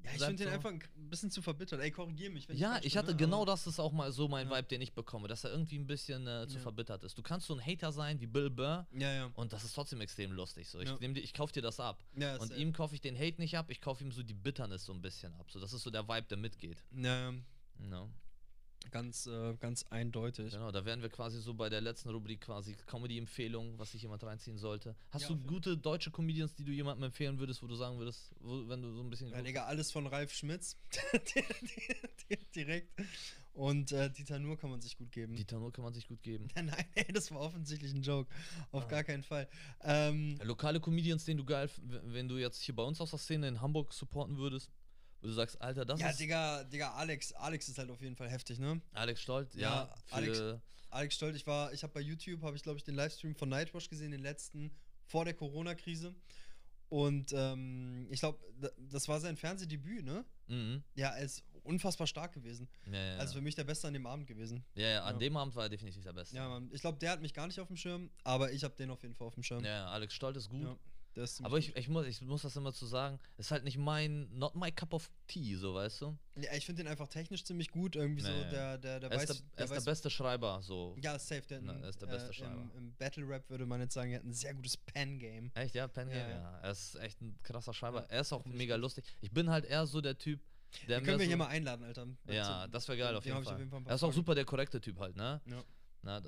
Ja, ich finde den so. einfach ein bisschen zu verbittert. Ey, korrigier mich. Wenn Ja, ich bin, hatte ne? genau das ist auch mal so mein Ja. Vibe, den ich bekomme, dass er irgendwie ein bisschen äh, zu Ja. verbittert ist. Du kannst so ein Hater sein wie Bill Burr Ja, ja. und das ist trotzdem extrem lustig. So, ich, Ja. dir, ich kauf dir das ab. ja Und ihm kaufe ich den Hate nicht ab, ich kaufe ihm so die Bitternis so ein bisschen ab. So, das ist so der Vibe, der mitgeht. Ja, ja, No. Ganz, äh, ganz eindeutig. Genau, da wären wir quasi so bei der letzten Rubrik quasi Comedy-Empfehlung, was sich jemand reinziehen sollte. Hast Ja, du gute deutsche Comedians, die du jemandem empfehlen würdest, wo du sagen würdest, wo, wenn du so ein bisschen. Ja, Digga, alles von Ralf Schmitz. Direkt. Und äh, Dieter Nur kann man sich gut geben. Dieter Nuhr kann man sich gut geben. Nein, ey, das war offensichtlich ein Joke. Auf Ah. gar keinen Fall. Ähm, Lokale Comedians, den du geil, wenn du jetzt hier bei uns aus der Szene in Hamburg supporten würdest, wo du sagst, Alter, das ja, ist Digga, Digga, Alex, Alex ist halt auf jeden Fall heftig, ne? Alex Stolt, ja, Ja, Alex- Alex Stolt, ich war, ich habe bei YouTube, habe ich glaube ich den Livestream von Nightwash gesehen, den letzten vor der Corona-Krise. Und ähm, ich glaube, das war sein Fernsehdebüt, ne? Mhm. Ja, er ist unfassbar stark gewesen. Ja, ja, Also ja. für mich der Beste an dem Abend gewesen. ja, ja, an ja. dem Abend war er definitiv der Beste. Ja, Mann. Ich glaube, der hat mich gar nicht auf dem Schirm, aber ich habe den auf jeden Fall auf dem Schirm. Ja, ja, Alex Stolt ist gut. Der Aber ich, ich, muss, ich muss das immer zu sagen, ist halt nicht mein, not my cup of tea, so weißt du? Ja, ich finde den einfach technisch ziemlich gut. Irgendwie so, Ja, ja. der, der, der Er weiß. ist, der, er ist der weiß beste Schreiber, so. ja, safe. Der, Na, in- er ist der beste äh, Schreiber. Im, im Battle Rap würde man jetzt sagen, er hat ein sehr gutes Pen-Game. Echt, ja, Pen Game, Ja, ja. Er ist echt ein krasser Schreiber. Ja, er ist auch mega gut. lustig. Ich bin halt eher so der Typ, der Den können wir so, hier mal einladen, Alter. Ja, Also, das wäre geil auf den jeden, auf jeden Fall Er ist auch super der korrekte Typ halt, ne? Ja. Na,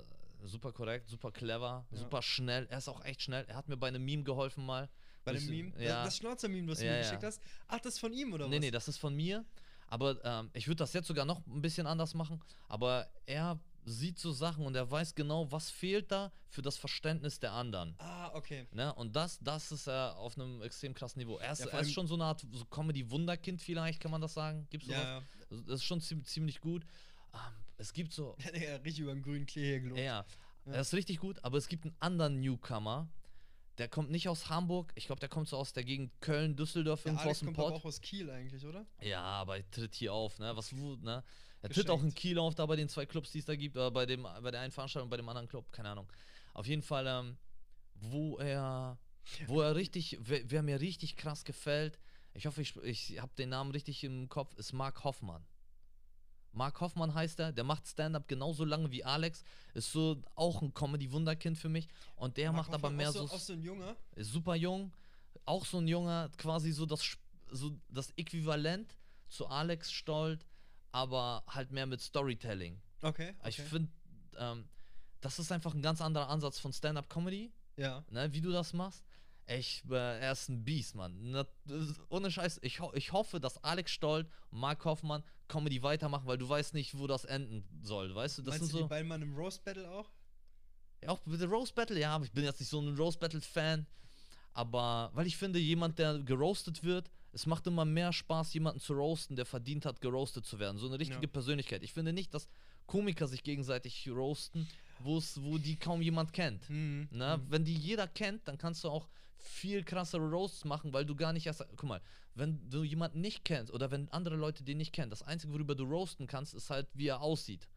super korrekt, super clever, Ja. super schnell. Er ist auch echt schnell. Er hat mir bei einem Meme geholfen mal. Bei ich- Meme? Ja. Das, Schnauzer-Meme, was du Ja, mir geschickt hast. Ach, das ist von ihm, oder nee, was? nee, das ist von mir. Aber ähm, ich würde das jetzt sogar noch ein bisschen anders machen. Aber er sieht so Sachen und er weiß genau, was fehlt da für das Verständnis der anderen. Ah, okay. Ne? Und das, das ist er auf einem extrem krassen Niveau. Er ist, Ja, er ist schon so eine Art so Comedy-Wunderkind vielleicht, kann man das sagen? Gibt's sowas? Ja, ja. Das ist schon ziemlich, ziemlich gut. Ähm, es gibt so, hat richtig über den grünen Klee hier gelobt. ja, Ja. er ist richtig gut, aber es gibt einen anderen Newcomer, der kommt nicht aus Hamburg, ich glaube, der kommt so aus der Gegend Köln, Düsseldorf, irgendwo Alex aus dem kommt aber Pott. auch aus Kiel eigentlich, oder? Ja, aber er tritt hier auf, ne? Was, ne? Er tritt auch in Geschenkt. Kiel auf, da bei den zwei Clubs, die es da gibt, oder bei, dem, bei der einen Veranstaltung und bei dem anderen Club, keine Ahnung. Auf jeden Fall, ähm, wo er, wo er richtig, wer, wer mir richtig krass gefällt, ich hoffe, ich, ich habe den Namen richtig im Kopf, ist Mark Hoffmann. Mark Hoffmann heißt er, der macht Stand-up genauso lange wie Alex, ist so auch ein Comedy-Wunderkind für mich und der Mark macht aber Hoffmann, mehr auch so, so. Auch so ein Junger. ist super jung, auch so ein junger, quasi so das, so das Äquivalent zu Alex Stolt, aber halt mehr mit Storytelling. Okay. okay. Ich finde, ähm, das ist einfach ein ganz anderer Ansatz von Stand-up-Comedy, Ja. ne, wie du das machst. Ich, äh, er ist ein Biest, Mann. Na, ohne Scheiß, ich, ho ich hoffe, dass Alex Stolt und Mark Hoffmann Comedy weitermachen, weil du weißt nicht, wo das enden soll, weißt du? Das Meinst sind du so. die beiden mal im Roast Battle auch? Ja, auch mit der Roast Battle, ja, aber ich bin jetzt nicht so ein Roast Battle-Fan. Aber weil ich finde, jemand, der geroastet wird, es macht immer mehr Spaß, jemanden zu roasten, der verdient hat, geroastet zu werden. So eine richtige Ja. Persönlichkeit. Ich finde nicht, dass Komiker sich gegenseitig roasten, wo die kaum jemand kennt. Mhm. Ne? Mhm. Wenn die jeder kennt, dann kannst du auch viel krassere Roasts machen, weil du gar nicht erst. Guck mal, wenn du jemanden nicht kennst oder wenn andere Leute den nicht kennen, das Einzige, worüber du roasten kannst, ist halt, wie er aussieht.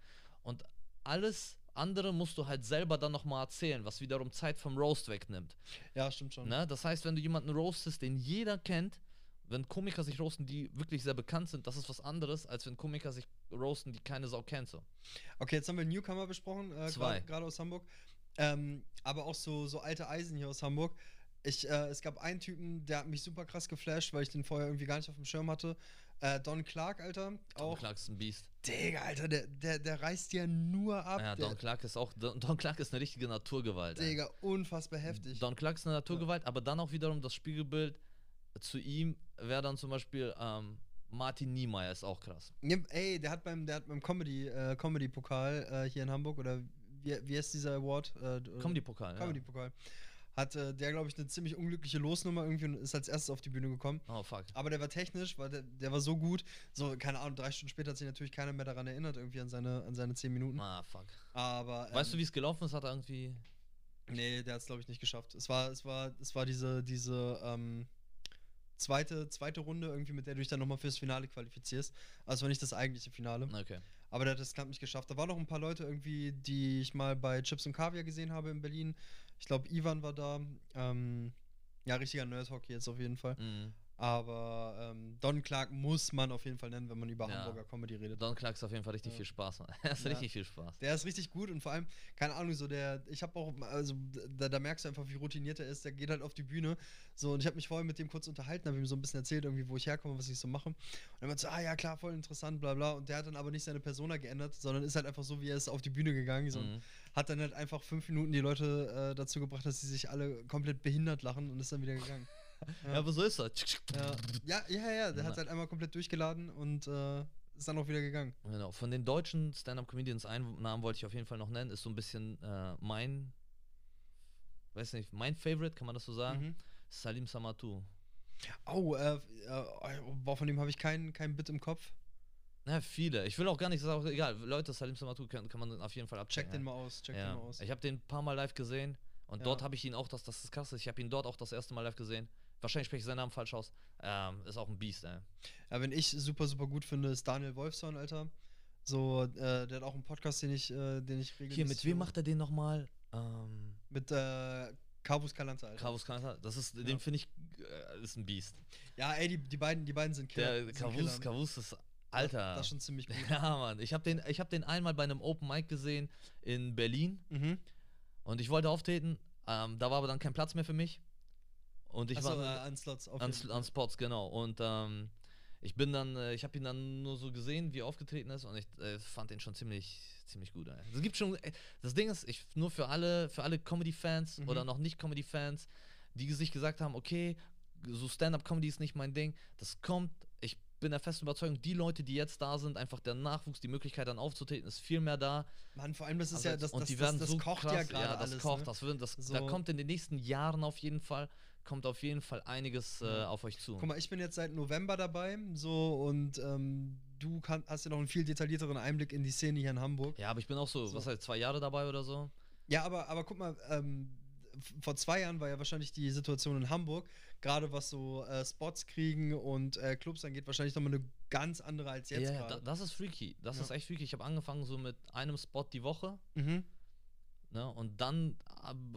Und alles andere musst du halt selber dann nochmal erzählen, was wiederum Zeit vom Roast wegnimmt. Ja, stimmt schon. Ne? Das heißt, wenn du jemanden roastest, den jeder kennt, wenn Komiker sich roasten, die wirklich sehr bekannt sind, das ist was anderes, als wenn Komiker sich roasten, die keine Sau kennt. So. Okay, jetzt haben wir Newcomer besprochen, äh, gerade aus Hamburg. Ähm, aber auch so, so alte Eisen hier aus Hamburg. Ich, äh, es gab einen Typen, der hat mich super krass geflasht, weil ich den vorher irgendwie gar nicht auf dem Schirm hatte. Äh, Don Clark, Alter. Don Auch. Clark ist ein Biest. Digga, Alter, der, der, der reißt ja nur ab. Ja, Don Clark ist auch. Don, Don Clark ist eine richtige Naturgewalt. ey. Digga, unfassbar heftig. Don Clark ist eine Naturgewalt, aber dann auch wiederum das Spiegelbild zu ihm wäre dann zum Beispiel ähm, Martin Niemeyer ist auch krass. Ja, ey, der hat beim, der hat beim Comedy, äh, Comedy-Pokal äh, hier in Hamburg, oder wie, wie heißt dieser Award? Äh, d- Comedy-Pokal, ja. Comedy-Pokal. Hat äh, der, glaube ich, eine ziemlich unglückliche Losnummer irgendwie und ist als erstes auf die Bühne gekommen. Oh, fuck. Aber der war technisch, weil der, der war so gut. So, keine Ahnung, drei Stunden später hat sich natürlich keiner mehr daran erinnert, irgendwie an seine, an seine zehn Minuten. Ah, fuck. Aber. Ähm, Weißt du, wie es gelaufen ist? Hat er irgendwie. Nee, der hat es, glaube ich, nicht geschafft. Es war, es war, es war diese, diese ähm, zweite, zweite Runde irgendwie, mit der du dich dann nochmal fürs Finale qualifizierst. Also es war nicht das eigentliche Finale. Okay. Aber der hat das knapp nicht geschafft. Da waren noch ein paar Leute irgendwie, die ich mal bei Chips und Kaviar gesehen habe in Berlin. Ich glaube, Ivan war da. Ähm, ja, richtiger Nerd-Hockey jetzt auf jeden Fall. Mhm. Aber ähm, Don Clark muss man auf jeden Fall nennen, wenn man über Ja. Hamburger Comedy redet. Don Clark ist auf jeden Fall richtig Ja. viel Spaß. Er ist Ja. richtig viel Spaß. Der ist richtig gut und vor allem, keine Ahnung, so der, ich habe auch, also da, da merkst du einfach, wie routiniert er ist. Der geht halt auf die Bühne. So, und ich habe mich vorher mit dem kurz unterhalten, habe ihm so ein bisschen erzählt, irgendwie, wo ich herkomme, was ich so mache. Und er meinte so, ah ja, klar, voll interessant, bla bla. Und der hat dann aber nicht seine Persona geändert, sondern ist halt einfach so, wie er ist, auf die Bühne gegangen. So, und Mhm. Hat dann halt einfach fünf Minuten die Leute äh, dazu gebracht, dass sie sich alle komplett behindert lachen und ist dann wieder gegangen. Ja, aber so ist er. Ja, ja, ja, ja der Ja. hat halt einmal komplett durchgeladen und äh, ist dann auch wieder gegangen. Genau. Von den deutschen Stand-Up-Comedians, einen Namen wollte ich auf jeden Fall noch nennen, ist so ein bisschen äh, mein, weiß nicht, mein Favorite, kann man das so sagen? Mhm. Salim Samatou. Oh, äh, boah, von dem habe ich keinen kein Bit im Kopf. Ja, viele. Ich will auch gar nicht sagen, egal, Leute, Salim Samatou kann, kann man auf jeden Fall abchecken. Check den mal aus, check ja. den mal aus. Ich habe den ein paar Mal live gesehen und Ja. dort habe ich ihn auch, das, das ist krass, ich habe ihn dort auch das erste Mal live gesehen. Wahrscheinlich spreche ich seinen Namen falsch aus. Ähm, ist auch ein Biest, ey. Ja, wenn ich super, super gut finde, ist Daniel Wolfson, Alter. So, äh, der hat auch einen Podcast, den ich, äh, den ich regelmäßig Hier, mit wem macht er den nochmal? Ähm, Mit äh, Carvus Calanta, Alter. Kavus Kanata. Das ist, Ja. den finde ich, äh, ist ein Biest. Ja, ey, die, die, beiden, die beiden sind Killer. Der Kavus, Killer. Kavus ist, Alter. Das ist schon ziemlich gut. Ja, Mann. Ich habe den, ich hab den einmal bei einem Open Mic gesehen in Berlin mhm. und ich wollte auftreten. Ähm, da war aber dann kein Platz mehr für mich. Und ich Achso, war äh, an Slots. Auf an, an. Spots, genau. Und ähm, ich bin dann, äh, ich habe ihn dann nur so gesehen, wie er aufgetreten ist und ich äh, fand ihn schon ziemlich, ziemlich gut. Es gibt schon, äh, das Ding ist, ich nur für alle, für alle Comedy-Fans Mhm. oder noch nicht Comedy-Fans, die sich gesagt haben, okay, so Stand-up-Comedy ist nicht mein Ding. Das kommt. Ich bin der festen Überzeugung, die Leute, die jetzt da sind, einfach der Nachwuchs, die Möglichkeit dann aufzutreten, ist viel mehr da. Mann, vor allem, das ist Also ja, das, und das, die das, werden das so kocht krass, ja gerade das alles. kocht, ne? das wird, das, da So. kommt in den nächsten Jahren auf jeden Fall, kommt auf jeden Fall einiges äh, auf euch zu. Guck mal, ich bin jetzt seit November dabei, so, und ähm, du kann, hast ja noch einen viel detaillierteren Einblick in die Szene hier in Hamburg. Ja, aber ich bin auch so, So. was heißt, zwei Jahre dabei oder so. Ja, aber, aber guck mal, ähm, vor zwei Jahren war ja wahrscheinlich die Situation in Hamburg, gerade was so äh, Spots kriegen und äh, Clubs angeht, wahrscheinlich nochmal eine ganz andere als jetzt ja, ja, da, das ist freaky. Das Ja. ist echt freaky. Ich habe angefangen so mit einem Spot die Woche. Mhm. Ne? Und dann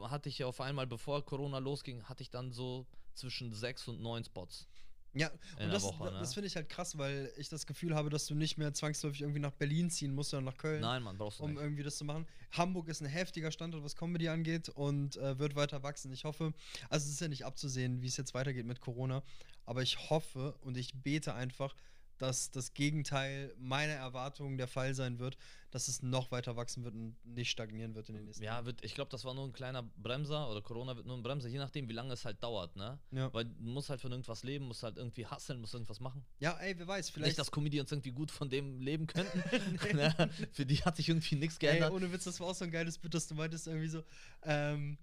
hatte ich ja auf einmal, bevor Corona losging, hatte ich dann so zwischen sechs und neun Spots. Ja, und das, Woche, ne? das finde ich halt krass, weil ich das Gefühl habe, dass du nicht mehr zwangsläufig irgendwie nach Berlin ziehen musst oder nach Köln. Nein, Mann, brauchst du um nicht. irgendwie das zu machen. Hamburg ist ein heftiger Standort, was Comedy angeht und äh, wird weiter wachsen. Ich hoffe, also es ist ja nicht abzusehen, wie es jetzt weitergeht mit Corona, aber ich hoffe und ich bete einfach, dass das Gegenteil meiner Erwartungen der Fall sein wird, dass es noch weiter wachsen wird und nicht stagnieren wird in den nächsten Ja, wird, ich glaube, das war nur ein kleiner Bremser oder Corona wird nur ein Bremser, je nachdem, wie lange es halt dauert, ne? Ja. Weil du musst halt von irgendwas leben, musst halt irgendwie hustlen, musst irgendwas machen. Ja, ey, wer weiß, vielleicht. Nicht, dass Comedians irgendwie gut von dem leben könnten. Ne? Für die hat sich irgendwie nichts ey, geändert. ohne Witz, das war auch so ein geiles Bild, dass du meintest irgendwie so, ähm,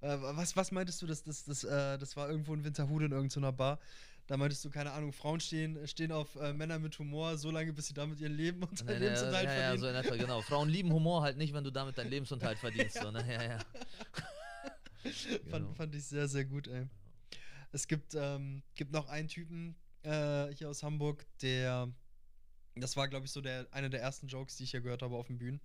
äh, was, was meintest du, das, das, das, äh, das war irgendwo in Winterhude in irgendeiner Bar, Da meintest du, keine Ahnung, Frauen stehen, stehen auf äh, Männer mit Humor so lange, bis sie damit ihren Leben und Nee, nee, Lebensunterhalt ja, ja, verdienen. so in etwa, genau. Frauen lieben Humor halt nicht, wenn du damit deinen Lebensunterhalt verdienst. So, ne? Ja, ja. Genau. fand, fand ich sehr, sehr gut, ey. Es gibt, ähm, gibt noch einen Typen äh, hier aus Hamburg, der, das war, glaube ich, so der, einer der ersten Jokes, die ich hier gehört habe auf den Bühnen.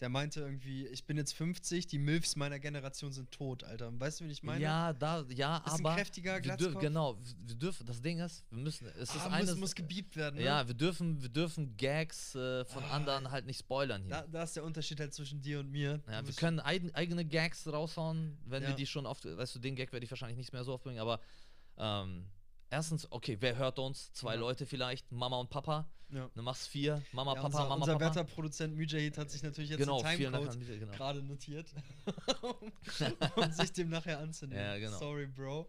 Der meinte irgendwie, ich bin jetzt 50, die Milfs meiner Generation sind tot, Alter. Weißt du, wie ich meine? Ja, da, ja, Ist ein aber. kräftiger wir dürf, Glatzkopf. genau, wir dürfen, das Ding ist, wir müssen, es ist ah, eines. muss, muss gebiebt werden, ne? ja, wir dürfen, wir dürfen Gags äh, von Ah. anderen halt nicht spoilern hier. Da, da ist der Unterschied halt zwischen dir und mir. Du Ja, wir können eigen, eigene Gags raushauen, wenn wir Ja. die schon oft, weißt du, den Gag werde ich wahrscheinlich nicht mehr so oft bringen, aber ähm, erstens, okay, wer hört uns? Zwei Ja. Leute vielleicht, Mama und Papa, ja. du machst vier, Mama, ja, Papa, unser, Mama, unser Papa. Wetterproduzent Mujahid hat sich natürlich jetzt genau, den Timecode genau. gerade notiert, um, um sich dem nachher anzunehmen. Ja, genau. Sorry, Bro.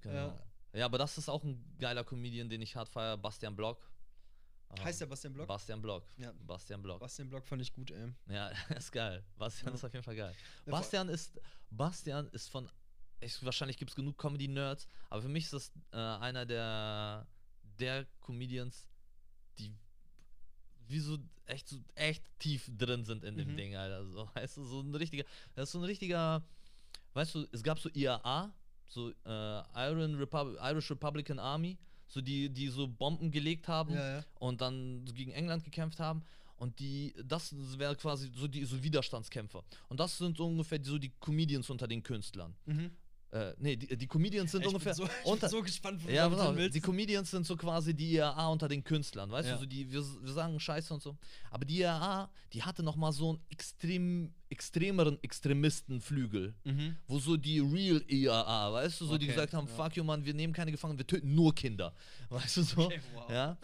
genau. Ja. aber das ist auch ein geiler Comedian, den ich hart feiere, Bastian Block. Ähm, Heißt der Bastian Block? Bastian Block. Ja. Bastian Block. Bastian Block fand ich gut, ey. Ja, ist geil. Bastian Ja. ist auf jeden Fall geil. Bastian ist, Bastian ist von, ich, wahrscheinlich gibt es genug Comedy-Nerds, aber für mich ist das äh, einer der, der Comedians, die wie so echt so echt tief drin sind in dem Mhm. Ding, Alter. So, weißt du, so ein richtiger, das ist so ein richtiger, weißt du, es gab so IAA, so äh, Iron Repub Irish Republican Army, so die, die so Bomben gelegt haben Ja, ja. und dann so gegen England gekämpft haben. Und die, das wäre quasi so die so Widerstandskämpfer. Und das sind so ungefähr die, so die Comedians unter den Künstlern. Mhm. Äh, nee, die, die Comedians sind ich, ungefähr. bin so, unter, bin so gespannt, wo ja, du genau. willst. Die Comedians sind so quasi die IAA unter den Künstlern, weißt Ja. du, so die, wir, wir sagen Scheiße und so. Aber die IAA, die hatte nochmal so einen extrem, extremeren Extremistenflügel, Mhm. wo so die Real IAA, weißt du, so die Okay, gesagt haben, ja. fuck you, Mann, wir nehmen keine Gefangenen, wir töten nur Kinder. Weißt du so? Okay, wow. Ja.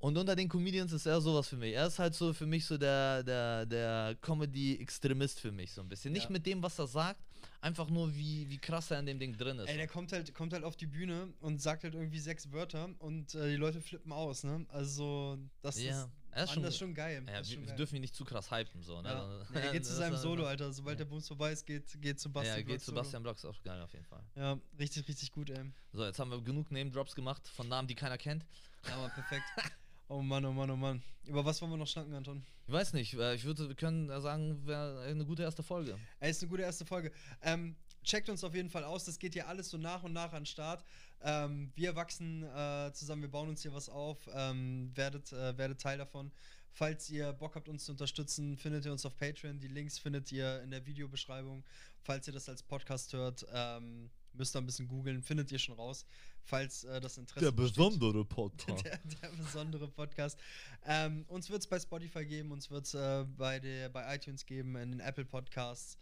Und unter den Comedians ist er sowas für mich. Er ist halt so für mich so der, der, der Comedy-Extremist für mich so ein bisschen. Nicht Ja. mit dem, was er sagt, einfach nur wie, wie krass er in dem Ding drin ist. Ey, der kommt halt, kommt halt auf die Bühne und sagt halt irgendwie sechs Wörter und äh, die Leute flippen aus, ne? Also, das Ja, ist, er ist schon- das ist schon geil. ja, ist wir, schon wir geil. dürfen ihn nicht zu krass hypen, so, ne? Ja. Nee, er geht zu seinem Solo, Alter. Sobald der Bums vorbei ist, geht, geht zu Bastian Ja, Block geht Solo. Sebastian Block, ist auch geil auf jeden Fall. Ja, richtig, richtig gut, ey. So, jetzt haben wir genug Name-Drops gemacht von Namen, die keiner kennt. Ja, aber perfekt. oh Mann, oh Mann, oh Mann. Über was wollen wir noch schnacken, Anton? Ich weiß nicht, äh, ich würde, wir können sagen, wäre eine gute erste Folge. Ey, ist eine gute erste Folge. Ähm, checkt uns auf jeden Fall aus. Das geht hier alles so nach und nach an den Start. Ähm, wir wachsen äh, zusammen, wir bauen uns hier was auf. Ähm, werdet, äh, werdet Teil davon. Falls ihr Bock habt, uns zu unterstützen, findet ihr uns auf Patreon. Die Links findet ihr in der Videobeschreibung. Falls ihr das als Podcast hört, ähm, müsst ihr ein bisschen googeln, findet ihr schon raus. Falls äh, das Interesse besteht. Podcast. Der, der besondere Podcast. Ähm, uns wird es bei Spotify geben, uns wird es äh, bei, der- bei iTunes geben, in den Apple Podcasts.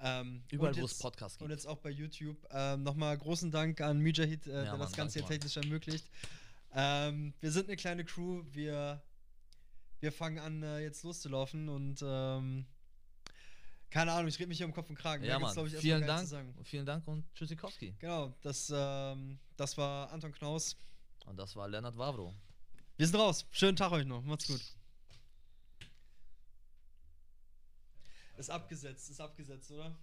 Ähm, Überall, und wo es Podcasts Und gibt. jetzt auch bei YouTube. Ähm, Nochmal großen Dank an Mujahid, äh, der Mann, das Ganze hier technisch ermöglicht. Ähm, wir sind eine kleine Crew. Wir, wir fangen an, äh, jetzt loszulaufen und ähm, keine Ahnung, ich rede mich hier im Kopf und Kragen. Ja, Mann. ich, Vielen Dank. Vielen Dank und Tschüssikowski. Genau, das, ähm, das war Anton Knaus. Und das war Lennart Wawro. Wir sind raus. Schönen Tag euch noch. Macht's gut. Ist abgesetzt, ist abgesetzt, oder?